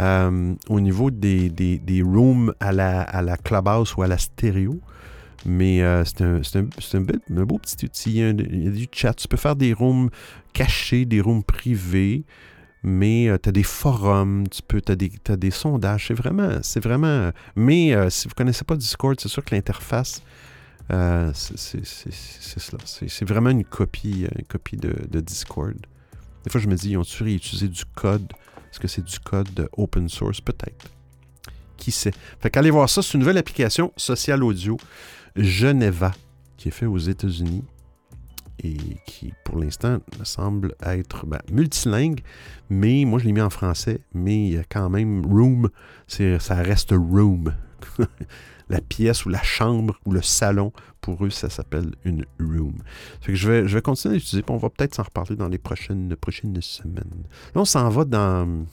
Euh, au niveau des, des, rooms à la, à la clubhouse ou à la stéréo. Mais euh, c'est un, un, beau petit outil. Il y, a, du chat. Tu peux faire des rooms cachés, des rooms privés. Mais euh, tu as des forums, tu peux, as des, as des sondages. C'est vraiment, c'est vraiment. Mais si vous ne connaissez pas Discord, c'est sûr que l'interface, c'est cela. C'est vraiment une copie, une copie de, de, Discord. Des fois, je me dis, ils ont-tu réutilisé du code? Est-ce que c'est du code open source? Peut-être. Qui sait? Fait qu'allez voir ça. C'est une nouvelle application social audio Geneva qui est faite aux États-Unis et qui, pour l'instant, semble être ben, multilingue, mais moi, je l'ai mis en français, mais il y a quand même Room, ça reste Room. la pièce ou la chambre ou le salon, pour eux, ça s'appelle une room. Je, vais, continuer à l'utiliser, on va peut-être s'en reparler dans les prochaines, semaines. Là, on s'en va dans.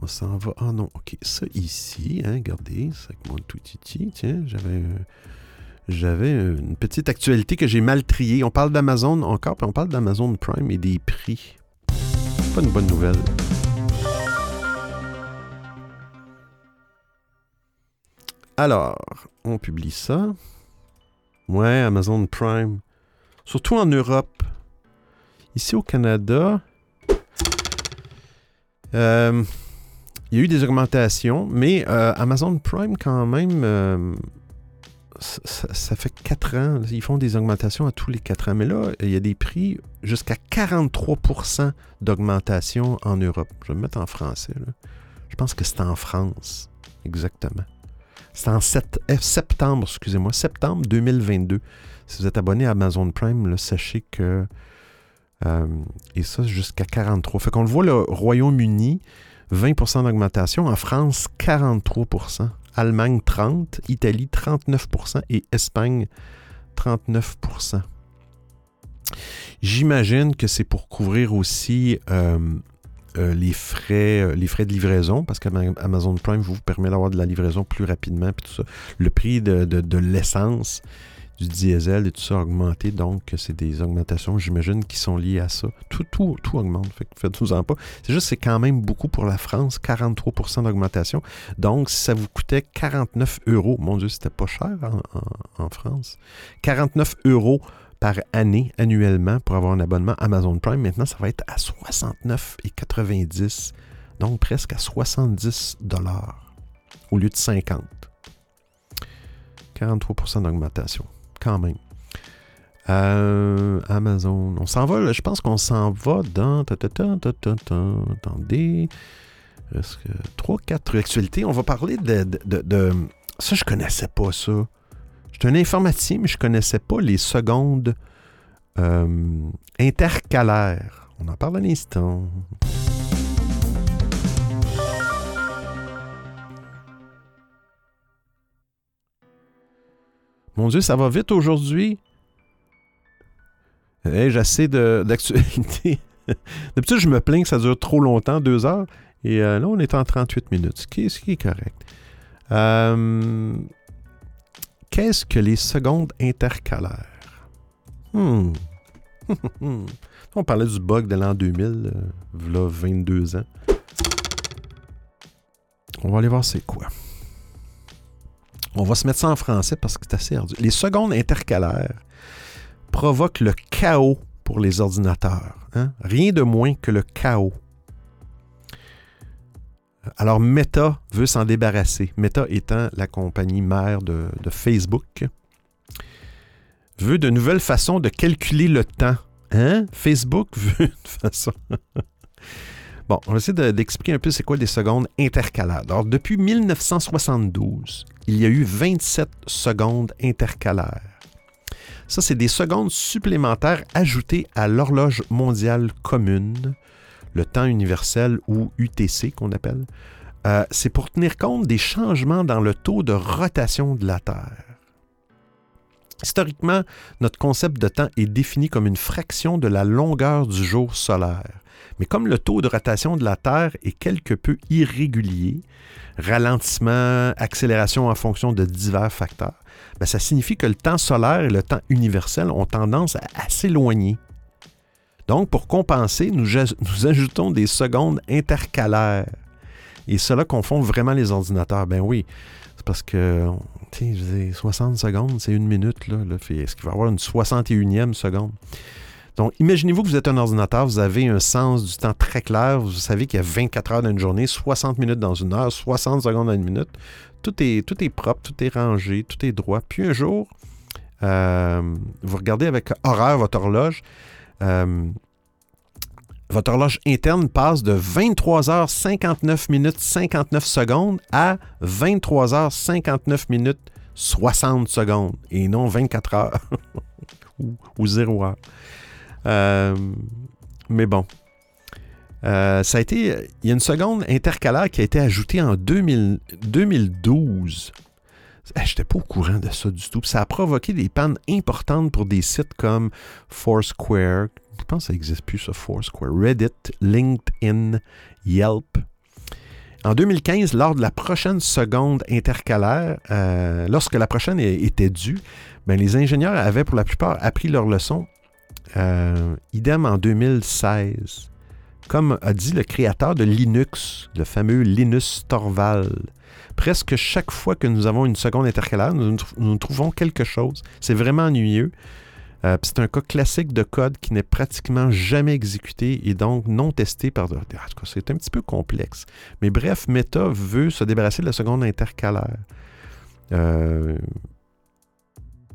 On s'en va. Ah non, ok. Ça ici, hein, regardez, c'est avec mon tout titi. Tiens, j'avais. J'avais une petite actualité que j'ai mal triée. On parle d'Amazon encore, puis on parle d'Amazon Prime et des prix. Pas une bonne nouvelle. Alors, on publie ça. Ouais, Amazon Prime. Surtout en Europe. Ici au Canada, euh, il y a eu des augmentations, mais euh, Amazon Prime, quand même, euh, ça, fait 4 ans. Ils font des augmentations à tous les 4 ans. Mais là, il y a des prix jusqu'à 43% d'augmentation en Europe. Je vais me mettre en français. Je pense que c'est en France. Exactement. C'est en sept- euh, septembre, excusez-moi, septembre 2022. Si vous êtes abonné à Amazon Prime, sachez que. euh, et ça, jusqu'à 43. Fait qu'on le voit, le Royaume-Uni, 20% d'augmentation. En France, 43%. Allemagne, 30%. Italie, 39%. Et Espagne, 39%. J'imagine que c'est pour couvrir aussi euh, euh, les, frais, euh, les frais de livraison, parce qu'Amazon Prime vous permet d'avoir de la livraison plus rapidement, puis tout ça. Le prix de l'essence, du diesel et tout ça a augmenté, donc c'est des augmentations, j'imagine, qui sont liées à ça. Tout, tout, tout augmente, faites-vous-en pas. C'est juste, c'est quand même beaucoup pour la France, 43% d'augmentation. Donc, si ça vous coûtait 49 euros, mon Dieu, c'était pas cher en France, 49 euros par année, annuellement, pour avoir un abonnement Amazon Prime. Maintenant, ça va être à 69,90. Donc, presque à 70 dollars au lieu de 50. 43% d'augmentation, quand même. Euh, Amazon, on s'en va, je pense qu'on s'en va dans, attendez, Est-ce que 3-4 actualités? On va parler de, ça, je connaissais pas ça. J'étais un informaticien, mais je connaissais pas les secondes euh, intercalaires. On en parle un instant. Mon Dieu, ça va vite aujourd'hui. Hey, J'ai assez d'actualité. D'habitude, je me plains que ça dure trop longtemps, deux heures. Et euh, là, on est en 38 minutes, ce qui est, ce qui est correct. Euh, Qu'est-ce que les secondes intercalaires? Hmm. on parlait du bug de l'an 2000, euh, v'là 22 ans. On va aller voir c'est quoi. On va se mettre ça en français parce que c'est assez ardu. Les secondes intercalaires provoquent le chaos pour les ordinateurs. hein? Rien de moins que le chaos. Alors Meta veut s'en débarrasser. Meta étant la compagnie mère de, Facebook, veut de nouvelles façons de calculer le temps. Hein? Facebook veut une façon. bon, on va essayer de- d'expliquer un peu c'est quoi les secondes intercalaires. Alors, depuis 1972, il y a eu 27 secondes intercalaires. Ça, c'est des secondes supplémentaires ajoutées à l'horloge mondiale commune, le temps universel ou UTC qu'on appelle. Euh, c'est pour tenir compte des changements dans le taux de rotation de la Terre. Historiquement, notre concept de temps est défini comme une fraction de la longueur du jour solaire. Mais comme le taux de rotation de la Terre est quelque peu irrégulier, ralentissement, accélération en fonction de divers facteurs, ben, ça signifie que le temps solaire et le temps universel ont tendance à, s'éloigner. Donc, pour compenser, nous, ajoutons des secondes intercalaires. Et cela confond vraiment les ordinateurs. Ben oui, c'est parce que, tu sais, je veux dire, 60 secondes, c'est une minute. Là, Est-ce qu'il va y avoir une 61e seconde? Donc, imaginez-vous que vous êtes un ordinateur, vous avez un sens du temps très clair, vous savez qu'il y a 24 heures dans une journée, 60 minutes dans une heure, 60 secondes dans une minute. Tout est, tout est propre, tout est rangé, tout est droit. Puis un jour, euh, vous regardez avec horreur votre horloge. euh, votre horloge interne passe de 23h59 minutes 59 secondes à 23h59 minutes 60 secondes et non 24 heures ou, ou 0 heure. Euh, mais bon. Euh, ça a été. Il y a une seconde intercalaire qui a été ajoutée en 2000 2012. Je n'étais pas au courant de ça du tout. Ça a provoqué des pannes importantes pour des sites comme Foursquare. Je pense que ça n'existe plus, Foursquare. Reddit, LinkedIn, Yelp. En 2015, lors de la prochaine seconde intercalaire, euh, lorsque la prochaine était due, ben, les ingénieurs avaient pour la plupart appris leur leçon. Euh, idem en 2016. Comme a dit le créateur de Linux, le fameux Linus Torvald. Presque chaque fois que nous avons une seconde intercalaire, nous, trouvons quelque chose. C'est vraiment ennuyeux. Euh, c'est un cas classique de code qui n'est pratiquement jamais exécuté et donc non testé par... Tout cas, c'est un petit peu complexe. Mais bref, Meta veut se débarrasser de la seconde intercalaire. Euh,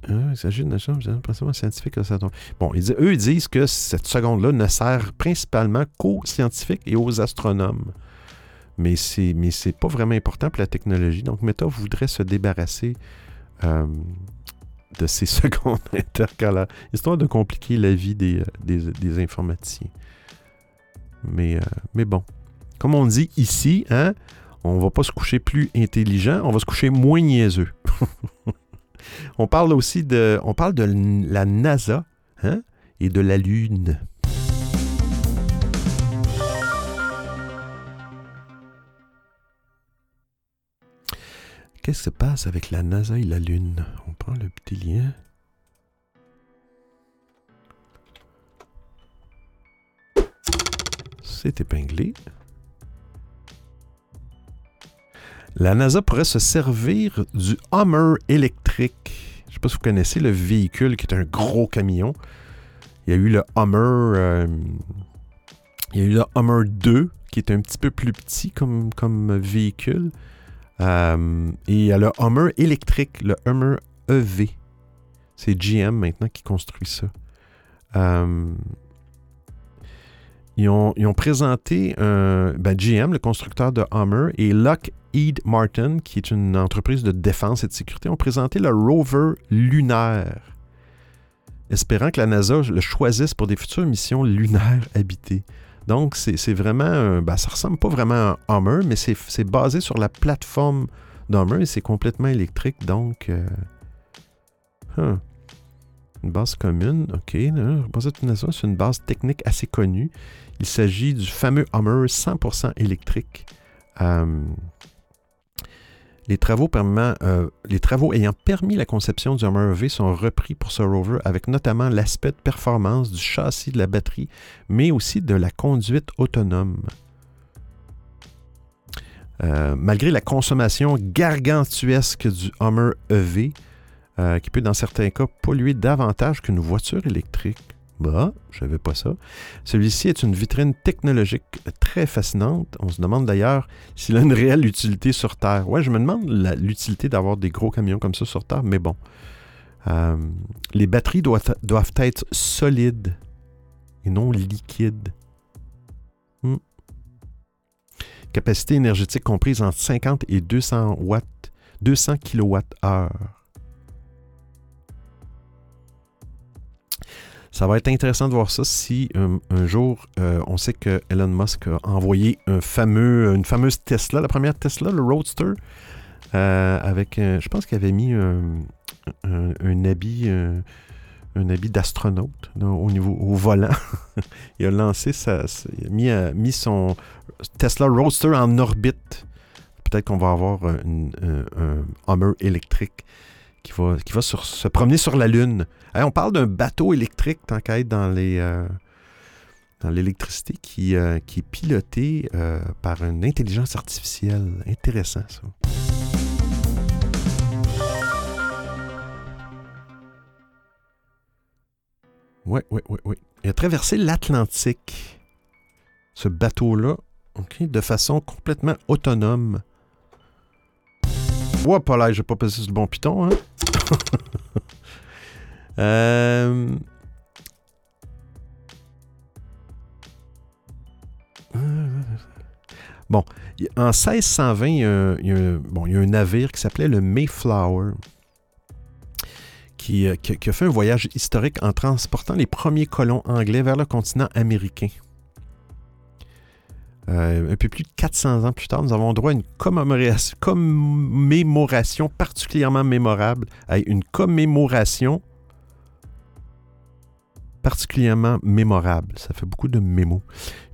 hein, il s'agit d'une principalement scientifique. Bon, eux ils disent que cette seconde-là ne sert principalement qu'aux scientifiques et aux astronomes. Mais c'est, mais c'est pas vraiment important pour la technologie. Donc, Meta voudrait se débarrasser euh, de ces secondes intercalaires, histoire de compliquer la vie des, euh, informaticiens. Mais, euh, mais bon, comme on dit ici, hein, on va pas se coucher plus intelligent, on va se coucher moins niaiseux. on parle aussi de, on parle de la NASA hein, et de la Lune. Qu'est-ce qui se passe avec la NASA et la Lune? On prend le petit lien. C'est épinglé. La NASA pourrait se servir du Hummer électrique. Je ne sais pas si vous connaissez le véhicule qui est un gros camion. Il y a eu le Hummer. Euh, il y a eu le Hummer 2 qui est un petit peu plus petit comme, comme véhicule. Euh, et il y a le Hummer électrique, le Hummer EV. C'est GM maintenant qui construit ça. Euh, ils, ont, présenté un, ben GM, le constructeur de Hummer, et Lockheed Martin, qui est une entreprise de défense et de sécurité, ont présenté le rover lunaire, espérant que la NASA le choisisse pour des futures missions lunaires habitées. Donc, c'est vraiment. Ben, ça ressemble pas vraiment à un Hummer, mais c'est basé sur la plateforme d'Hummer et c'est complètement électrique. Donc, euh, hein. une base commune, ok. C'est une base technique assez connue. Il s'agit du fameux Hummer 100% électrique. Euh, les travaux, euh, les travaux, ayant permis la conception du Hummer V sont repris pour ce rover avec notamment l'aspect de performance du châssis de la batterie, mais aussi de la conduite autonome. Euh, malgré la consommation gargantuesque du Hummer EV, euh, qui peut dans certains cas polluer davantage qu'une voiture électrique, bah, je savais pas ça. Celui-ci est une vitrine technologique très fascinante. On se demande d'ailleurs s'il a une réelle utilité sur Terre. Ouais, je me demande l'utilité d'avoir des gros camions comme ça sur Terre, mais bon. Euh, les batteries doivent, être solides et non liquides. Hmm. Capacité énergétique comprise entre 50 et 200 watts, 200 kWh. Ça va être intéressant de voir ça si euh, un jour, euh, on sait que Elon Musk a envoyé un fameux, une fameuse Tesla, la première Tesla, le Roadster, euh, avec, je pense qu'il avait mis un, habit, un habit d'astronaute au niveau au volant. il a lancé ça, il a mis, son Tesla Roadster en orbite. Peut-être qu'on va avoir un, Hummer électrique qui va, qui va se promener sur la Lune on parle d'un bateau électrique, tant qu'à être dans. Euh, l'électricité qui, euh, est piloté euh, par une intelligence artificielle. Intéressant, ça. Oui, oui, oui. Il a traversé l'Atlantique, ce bateau-là, de façon complètement autonome. Ouais, pas là, j'ai pas passé sur le bon piton, hein? Euh, bon, en 1620, il y a, un navire qui s'appelait le Mayflower. Qui, euh, qui, a fait un voyage historique en transportant les premiers colons anglais vers le continent américain. Euh, un peu plus de 400 ans plus tard, nous avons droit à une commémoration particulièrement mémorable, à une commémoration particulièrement mémorable. Ça fait beaucoup de mémos.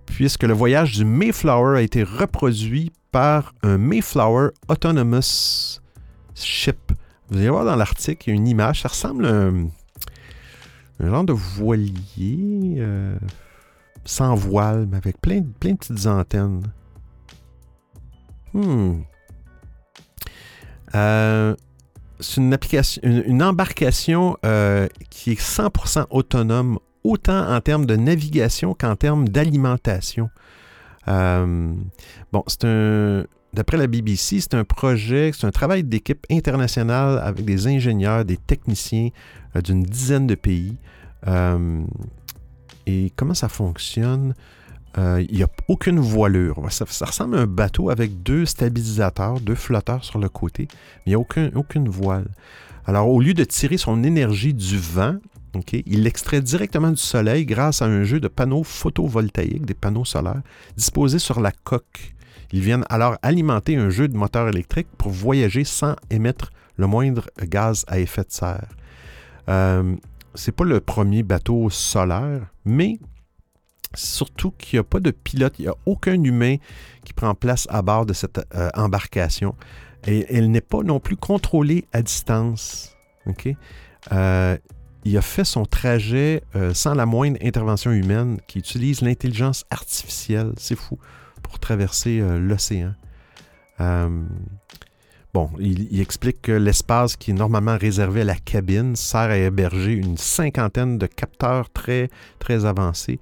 puisque le voyage du Mayflower a été reproduit par un Mayflower Autonomous Ship. Vous allez voir dans l'article, il y a une image, ça ressemble à un, genre de voilier euh, sans voile, mais avec plein, plein de petites antennes. Hmm. Euh, c'est une, application, une, embarcation euh, qui est 100% autonome, autant en termes de navigation qu'en termes d'alimentation. Euh, bon, c'est un. D'après la BBC, c'est un projet, c'est un travail d'équipe internationale avec des ingénieurs, des techniciens euh, d'une dizaine de pays. Et comment ça fonctionne? Euh, Il n'y a aucune voilure. Ça, ressemble à un bateau avec deux stabilisateurs, deux flotteurs sur le côté, mais il n'y a aucun, aucune voile. Alors, au lieu de tirer son énergie du vent, il l'extrait directement du soleil grâce à un jeu de panneaux photovoltaïques, des panneaux solaires, disposés sur la coque. Ils viennent alors alimenter un jeu de moteur électrique pour voyager sans émettre le moindre gaz à effet de serre. Euh, c'est pas le premier bateau solaire, mais surtout qu'il n'y a pas de pilote, il n'y a aucun humain qui prend place à bord de cette euh, embarcation. Et elle n'est pas non plus contrôlée à distance. Euh, il a fait son trajet euh, sans la moindre intervention humaine, qui utilise l'intelligence artificielle, c'est fou, pour traverser l'océan. Bon, il, il explique que l'espace qui est normalement réservé à la cabine sert à héberger une cinquantaine de capteurs très, très avancés,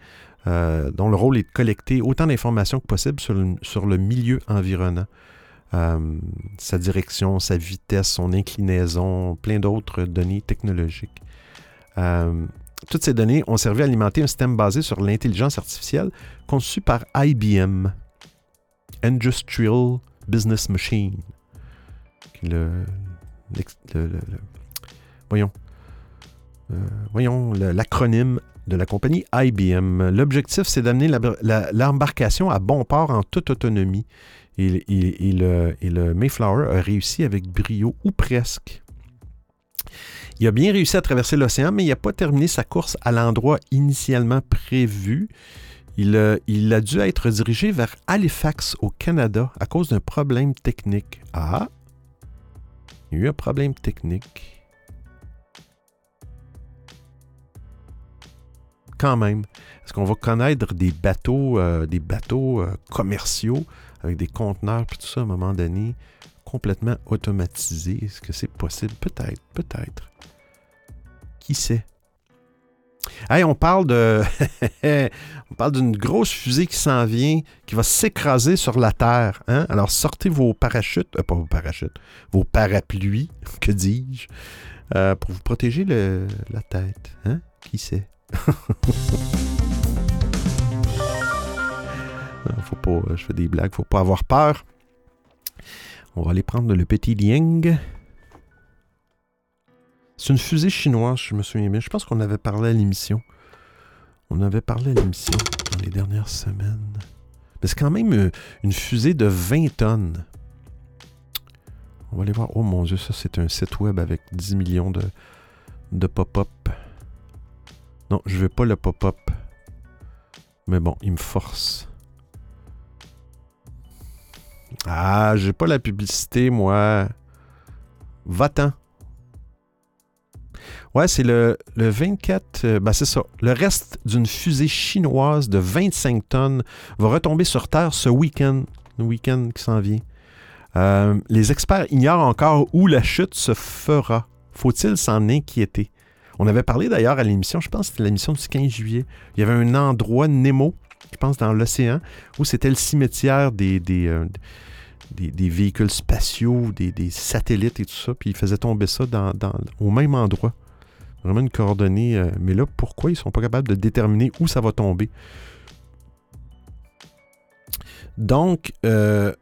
euh, dont le rôle est de collecter autant d'informations que possible sur le, sur le milieu environnant. Euh, sa direction, sa vitesse, son inclinaison, plein d'autres données technologiques. Euh, toutes ces données ont servi à alimenter un système basé sur l'intelligence artificielle conçu par IBM, Industrial Business Machine. voyons, voyons l'acronyme de la compagnie IBM. L'objectif, c'est d'amener l'embarcation à bon port en toute autonomie. Et, et le, le Mayflower a réussi avec brio, ou presque. Il a bien réussi à traverser l'océan, mais il n'a pas terminé sa course à l'endroit initialement prévu. A, il a dû être dirigé vers Halifax, au Canada, à cause d'un problème technique. Ah! Il y a eu un problème technique. Quand même. Est-ce qu'on va connaître des bateaux, euh, des bateaux euh, commerciaux avec des conteneurs puis tout ça à un moment donné complètement automatisés? Est-ce que c'est possible? Peut-être, peut-être. Qui sait? Hey, on parle de. on parle d'une grosse fusée qui s'en vient, qui va s'écraser sur la Terre. Hein? Alors sortez vos parachutes, euh, pas vos parachutes, vos parapluies, que dis-je, pour vous protéger la tête. Hein? Qui sait? Faut pas, je fais des blagues, faut pas avoir peur. On va aller prendre le petit Liang. C'est une fusée chinoise, je me souviens bien. Je pense qu'on avait parlé à l'émission. On avait parlé à l'émission dans les dernières semaines. Mais c'est quand même euh, une fusée de 20 tonnes. On va aller voir. Oh mon dieu, ça c'est un site web avec 10 millions de, de pop-up. Non, je veux pas le pop-up. Mais bon, il me force. Ah, j'ai pas la publicité, moi. Va-t'en. Ouais, c'est le, le 24. euh, ben, c'est ça. Le reste d'une fusée chinoise de 25 tonnes va retomber sur Terre ce week-end. Le week-end qui s'en vient. Euh, les experts ignorent encore où la chute se fera. Faut-il s'en inquiéter? On avait parlé d'ailleurs à l'émission, je pense que c'était l'émission du 15 juillet. Il y avait un endroit, Nemo, je pense dans l'océan, où c'était le cimetière des, euh, véhicules spatiaux, des, satellites et tout ça, puis ils faisaient tomber ça au même endroit. Vraiment une coordonnée. euh, mais là, pourquoi ils sont pas capables de déterminer où ça va tomber? Donc, euh,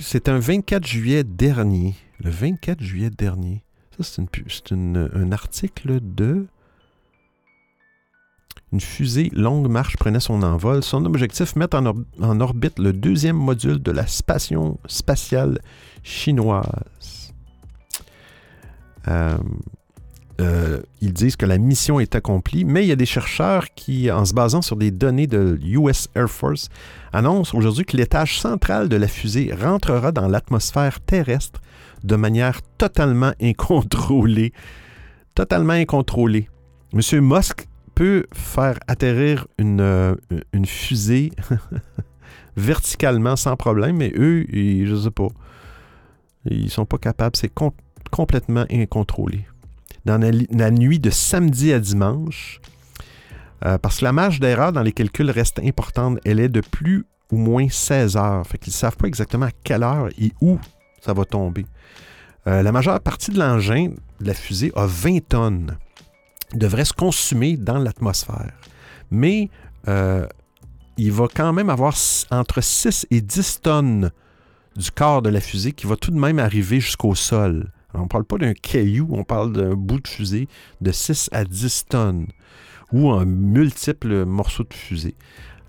c'est un 24 juillet dernier. Le 24 juillet dernier. C'est un article de. Une fusée longue marche prenait son envol. Son objectif, mettre en, or- en orbite le deuxième module de la station spatiale chinoise. Euh, euh, ils disent que la mission est accomplie, mais il y a des chercheurs qui, en se basant sur des données de US Air Force, annoncent aujourd'hui que l'étage central de la fusée rentrera dans l'atmosphère terrestre de manière totalement incontrôlée. Totalement incontrôlée. Monsieur Musk peut faire atterrir une, euh, fusée verticalement sans problème, mais eux, ils, je sais pas. Ils sont pas capables. C'est complètement incontrôlé dans la, nuit de samedi à dimanche, euh, parce que la marge d'erreur dans les calculs reste importante. Elle est de plus ou moins 16 heures. Fait qu'ils ne savent pas exactement à quelle heure et où ça va tomber. Euh, la majeure partie de l'engin de la fusée a 20 tonnes. Devrait se consumer dans l'atmosphère. Mais euh, il va quand même avoir entre 6 et 10 tonnes du corps de la fusée qui va tout de même arriver jusqu'au sol. On ne parle pas d'un caillou, on parle d'un bout de fusée de 6 à 10 tonnes ou un multiple morceaux de fusée.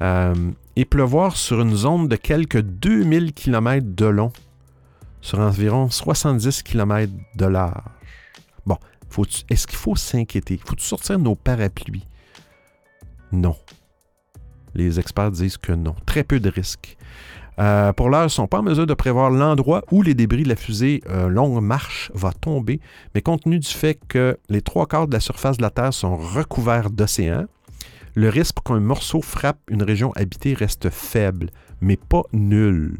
Euh, et pleuvoir sur une zone de quelques 2000 km de long sur environ 70 km de large. Bon, est-ce qu'il faut s'inquiéter? Faut-il sortir nos parapluies? Non. Les experts disent que non. Très peu de risques. Euh, pour l'heure, ils ne sont pas en mesure de prévoir l'endroit où les débris de la fusée euh, Longue Marche va tomber, mais compte tenu du fait que les trois quarts de la surface de la Terre sont recouverts d'océans, le risque qu'un morceau frappe une région habitée reste faible, mais pas nul.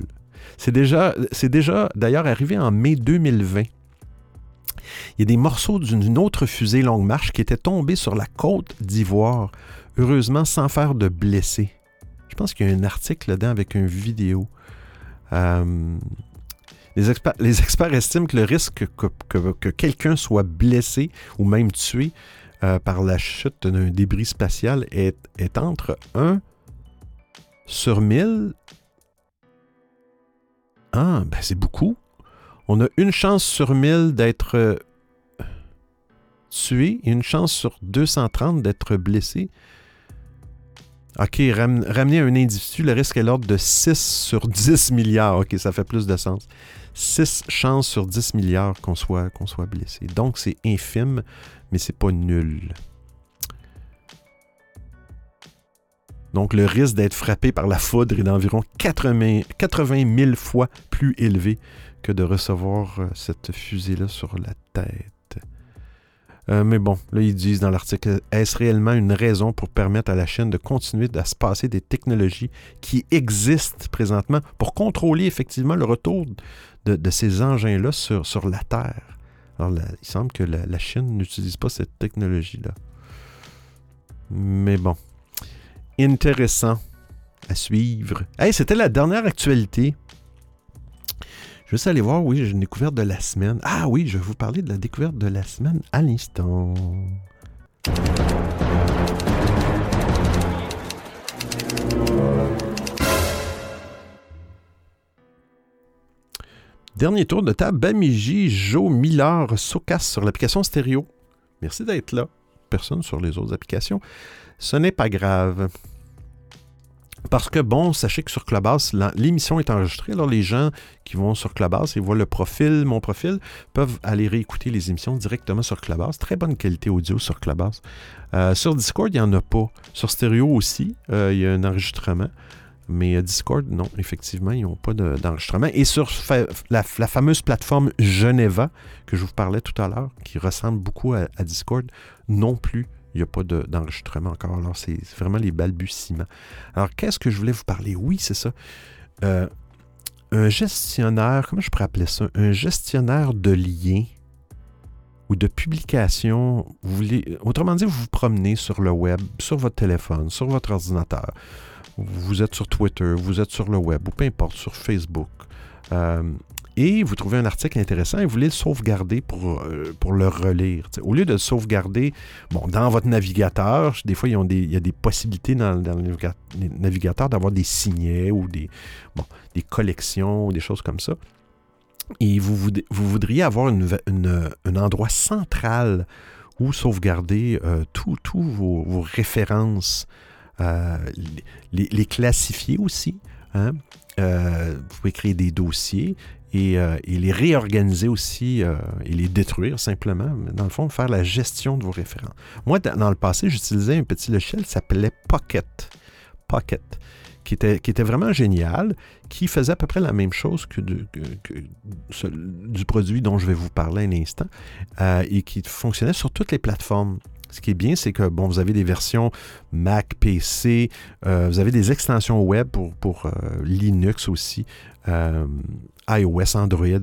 C'est déjà, déjà d'ailleurs arrivé en mai 2020. Il y a des morceaux d'une autre fusée Longue Marche qui étaient tombés sur la côte d'Ivoire, heureusement sans faire de blessés. Je pense qu'il y a un article là-dedans avec une vidéo. Euh, les, experts, estiment que le risque que, quelqu'un soit blessé ou même tué euh, par la chute d'un débris spatial est, est entre 1 sur 1000. Ah, ben c'est beaucoup. On a une chance sur 1000 d'être euh, tué et une chance sur 230 d'être blessé. OK, ramener un individu, le risque est l'ordre de 6 sur 10 milliards. OK, ça fait plus de sens. 6 chances sur 10 milliards qu'on soit, qu'on soit blessé. Donc, c'est infime, mais c'est pas nul. Donc, le risque d'être frappé par la foudre est d'environ 80, 80 000 fois plus élevé que de recevoir euh, cette fusée-là sur la tête. Euh, mais bon, là, ils disent dans l'article, est-ce réellement une raison pour permettre à la Chine de continuer à se passer des technologies qui existent présentement pour contrôler effectivement le retour de, ces engins-là sur, la Terre? Alors, il semble que la, Chine n'utilise pas cette technologie-là. Mais bon, intéressant à suivre. Hey, c'était la dernière actualité. Je vais aller voir, oui, j'ai une découverte de la semaine. Ah oui, je vais vous parler de la découverte de la semaine à l'instant. Dernier tour de table, Bamiji, Joe Miller, Socas sur l'application stéréo. Merci d'être là. Personne sur les autres applications. Ce n'est pas grave. Parce que, bon, sachez que sur Clubhouse, l'émission est enregistrée. Alors, les gens qui vont sur Clubhouse et voient le profil, mon profil, peuvent aller réécouter les émissions directement sur Clubhouse. Très bonne qualité audio sur Clubhouse. Euh, sur Discord, il n'y en a pas. Sur Stereo aussi, euh, il y a un enregistrement. Mais euh, Discord, non, effectivement, ils n'ont pas d'enregistrement. et sur la, fameuse plateforme Geneva, que je vous parlais tout à l'heure, qui ressemble beaucoup à Discord, non plus il n'y a pas d'enregistrement encore. Alors, c'est vraiment les balbutiements. Alors, qu'est-ce que je voulais vous parler? Oui, c'est ça. Euh, un gestionnaire, comment je pourrais appeler ça? Un gestionnaire de liens ou de publications. Vous voulez, autrement dit, vous vous promenez sur le web, sur votre téléphone, sur votre ordinateur. Vous êtes sur Twitter, vous êtes sur le web, ou peu importe, sur Facebook. Euh, et vous trouvez un article intéressant et vous voulez le sauvegarder pour, euh, pour le relire. Au lieu de le sauvegarder bon, dans votre navigateur, des fois, il y a des possibilités dans, le navigateur d'avoir des signets ou des, bon, des collections ou des choses comme ça. Et vous, vous, voudriez avoir un endroit central où sauvegarder euh, tous vos, références, euh, les, les, classifier aussi. Hein? Euh, vous pouvez créer des dossiers et, euh, et les réorganiser aussi euh, et les détruire simplement. Mais dans le fond, faire la gestion de vos références. Moi, dans le passé, j'utilisais un petit logiciel qui s'appelait Pocket. Pocket. Qui était, qui était vraiment génial, qui faisait à peu près la même chose que, du produit dont je vais vous parler un instant, euh, et qui fonctionnait sur toutes les plateformes. Ce qui est bien, c'est que bon, vous avez des versions Mac, PC, euh, vous avez des extensions web pour, euh, Linux aussi, euh, iOS, Android.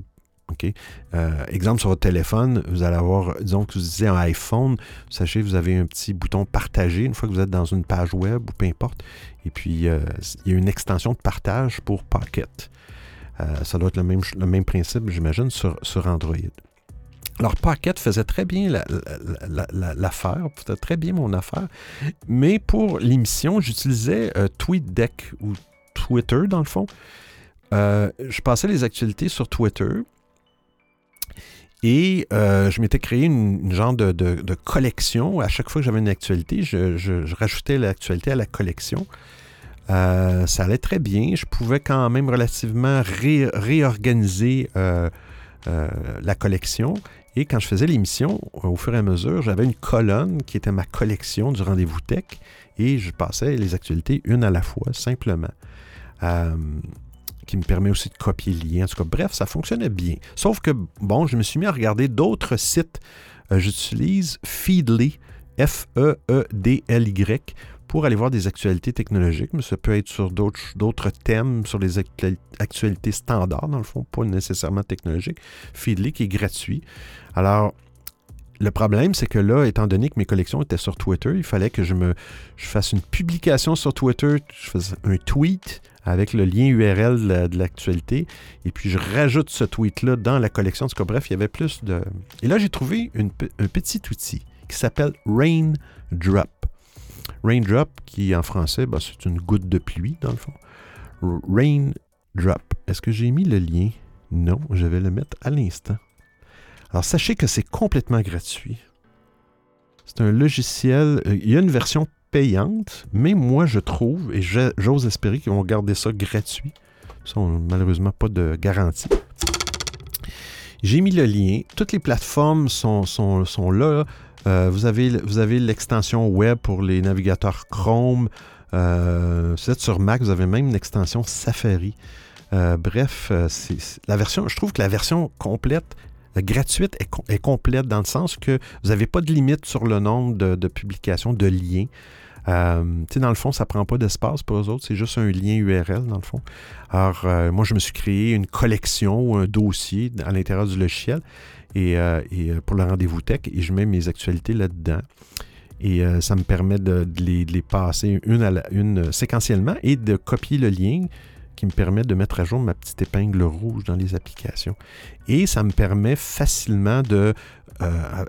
OK? Euh, exemple sur votre téléphone, vous allez avoir, disons que vous utilisez un iPhone, sachez vous avez un petit bouton partager une fois que vous êtes dans une page web ou peu importe. Et puis, il y a une extension de partage pour Pocket. Ça doit être le même, principe, j'imagine, sur Android. Alors, Pocket faisait très bien la- la- la- la- l'affaire, faisait très bien mon affaire, mais pour l'émission, j'utilisais euh, TweetDeck ou Twitter, dans le fond. Euh, je passais les actualités sur Twitter et euh, je m'étais créé une, genre de, collection. À chaque fois que j'avais une actualité, je, rajoutais l'actualité à la collection. Ça allait très bien. Je pouvais quand même relativement ré- réorganiser la collection. Et quand je faisais l'émission, au fur et à mesure, j'avais une colonne qui était ma collection du rendez-vous tech et je passais les actualités une à la fois, simplement. Euh, qui me permet aussi de copier le lien. En tout cas, bref, ça fonctionnait bien. Sauf que, bon, je me suis mis à regarder d'autres sites. Euh, J'utilise Feedly, F-E-E-D-L-Y, pour aller voir des actualités technologiques, mais ça peut être sur d'autres thèmes, sur les actu- actualités standards, dans le fond, pas nécessairement technologiques. Feedly qui est gratuit. Alors, le problème, c'est que là, étant donné que mes collections étaient sur Twitter, il fallait que je me je fasse une publication sur Twitter, je fasse un tweet avec le lien URL de la- de l'actualité, et puis je rajoute ce tweet-là dans la collection. En tout cas, bref, il y avait plus de... Et là, j'ai trouvé un petit outil qui s'appelle Raindrop. Raindrop, qui en français, ben, c'est une goutte de pluie, dans le fond. Raindrop. Est-ce que j'ai mis le lien? Non, je vais le mettre à l'instant. Alors, sachez que c'est complètement gratuit. C'est un logiciel. euh, Il y a une version payante, mais moi, je trouve, et j'ose espérer qu'ils vont garder ça gratuit. N'a malheureusement pas de garantie. J'ai mis le lien. Toutes les plateformes sont là. Euh, vous avez, vous avez l'extension web pour les navigateurs Chrome. Euh, vous êtes sur Mac, vous avez même une extension Safari. Euh, bref, euh, la version, je trouve que la version complète, gratuite, est, com- est complète dans le sens que vous n'avez pas de limite sur le nombre de, publications, de liens. Dans le fond, ça prend pas d'espace pour eux autres, c'est juste un lien URL, dans le fond. Alors, moi, je me suis créé une collection ou un dossier à l'intérieur du logiciel et, euh, euh, pour le rendez-vous tech et je mets mes actualités là-dedans. Et euh, ça me permet de, les, passer une, à une séquentiellement et de copier le lien qui me permet de mettre à jour ma petite épingle rouge dans les applications. Et ça me permet facilement de,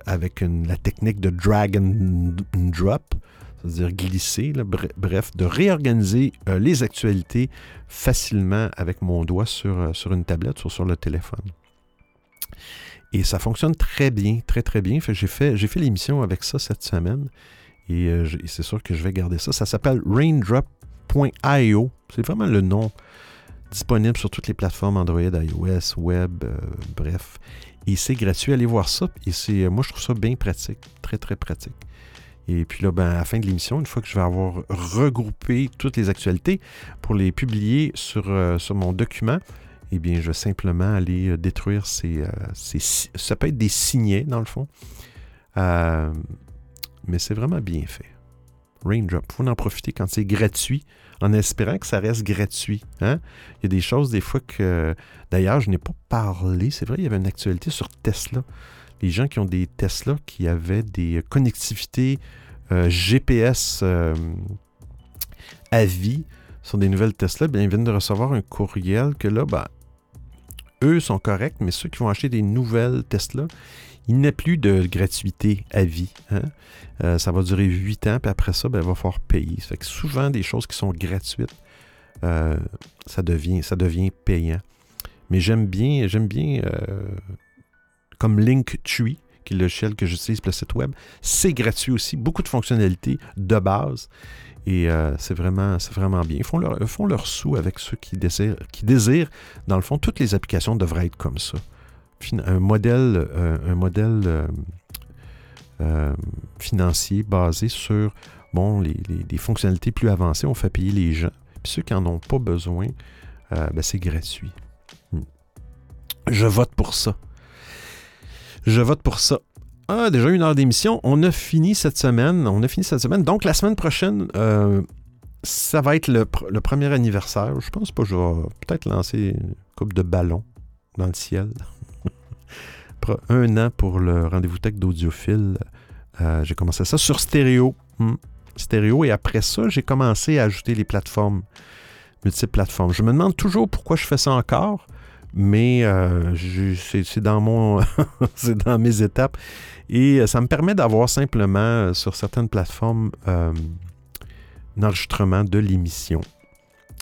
avec la technique de drag and drop, c'est-à-dire glisser, bref, de réorganiser les actualités facilement avec mon doigt sur, sur une tablette ou sur le téléphone. Et ça fonctionne très bien, très très bien. J'ai fait, l'émission avec ça cette semaine et, euh, j'ai- c'est sûr que je vais garder ça. Ça s'appelle raindrop.io. C'est vraiment le nom disponible sur toutes les plateformes Android, iOS, web, euh, bref. Et c'est gratuit, allez voir ça. Et c'est, euh, moi, je trouve ça bien pratique, très très pratique. Et puis là, ben, à la fin de l'émission, une fois que je vais avoir regroupé toutes les actualités pour les publier sur mon document, eh bien, je vais simplement aller euh, détruire ces, euh, Ça peut être des signets, dans le fond. Euh, mais c'est vraiment bien fait. Raindrop, il faut en profiter quand c'est gratuit, en espérant que ça reste gratuit. hein. Il y a des choses, des fois, que... D'ailleurs, je n'ai pas parlé. C'est vrai, il y avait une actualité sur Tesla. Les gens qui ont des Tesla qui avaient des connectivités GPS à vie sur des nouvelles Tesla, ils viennent de recevoir un courriel que là, ben, eux sont corrects, mais ceux qui vont acheter des nouvelles Tesla, il n'y a plus de gratuité à vie. hein. Euh, ça va durer 8 ans, puis après ça, ben, il va falloir payer. Ça fait que souvent, des choses qui sont gratuites, euh, ça, devient, payant. Mais j'aime bien, j'aime bien euh, comme Linktree, le logiciel que j'utilise pour le site web. C'est gratuit aussi, beaucoup de fonctionnalités de base. Et euh, c'est vraiment, vraiment bien. Ils font leur, font leur sous avec ceux qui désirent, qui désirent. Dans le fond, toutes les applications devraient être comme ça. Un modèle, euh, un modèle euh, financier basé sur bon, les, fonctionnalités plus avancées. On fait payer les gens. Puis ceux qui n'en ont pas besoin, ben, c'est gratuit. Hmm. Je vote pour ça. Je vote pour ça. Ah, déjà une heure d'émission. On a fini cette semaine. On a fini cette semaine. Donc, la semaine prochaine, euh, ça va être le, premier anniversaire. Je pense pas je vais peut-être lancer une coupe de ballons dans le ciel. un an pour le rendez-vous tech d'audiophile. Euh, j'ai commencé ça sur stéréo. Hmm. Stéréo. Et après ça, j'ai commencé à ajouter les plateformes, multiples plateformes. Je me demande toujours pourquoi je fais ça encore mais euh, c'est dans mon c'est dans mes étapes et euh, ça me permet d'avoir simplement euh, sur certaines plateformes un enregistrement de l'émission.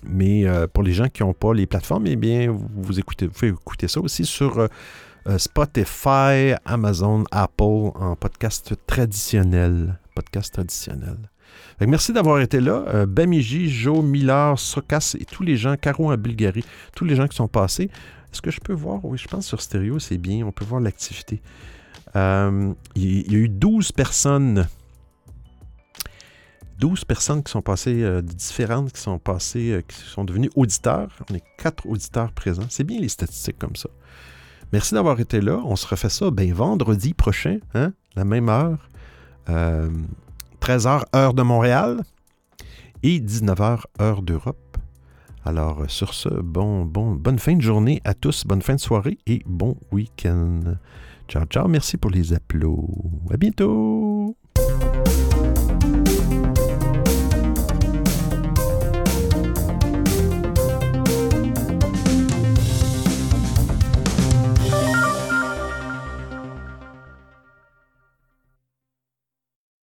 Mais pour les gens qui n'ont pas les plateformes, eh bien, vous, écoutez, vous pouvez écouter ça aussi sur Spotify, Amazon, Apple en podcast traditionnel. Podcast traditionnel. merci d'avoir été là. Bamiji, Joe, Millard, Sokas et tous les gens, Caro en Bulgarie, tous les gens qui sont passés. Est-ce que je peux voir? Oui, je pense sur stéréo, c'est bien. On peut voir l'activité. Euh, il y a eu 12 personnes. 12 personnes qui sont passées, euh, différentes, qui sont passées, euh, qui sont devenues auditeurs. On est quatre auditeurs présents. C'est bien les statistiques comme ça. Merci d'avoir été là. On se refait ça ben, vendredi prochain, hein, la même heure. 13h, heure de Montréal. Et 19h, heure d'Europe. Alors, euh, sur ce, bon, bon, bonne fin de journée à tous, bonne fin de soirée et bon week-end. Ciao, ciao, merci pour les applaudissements. À bientôt!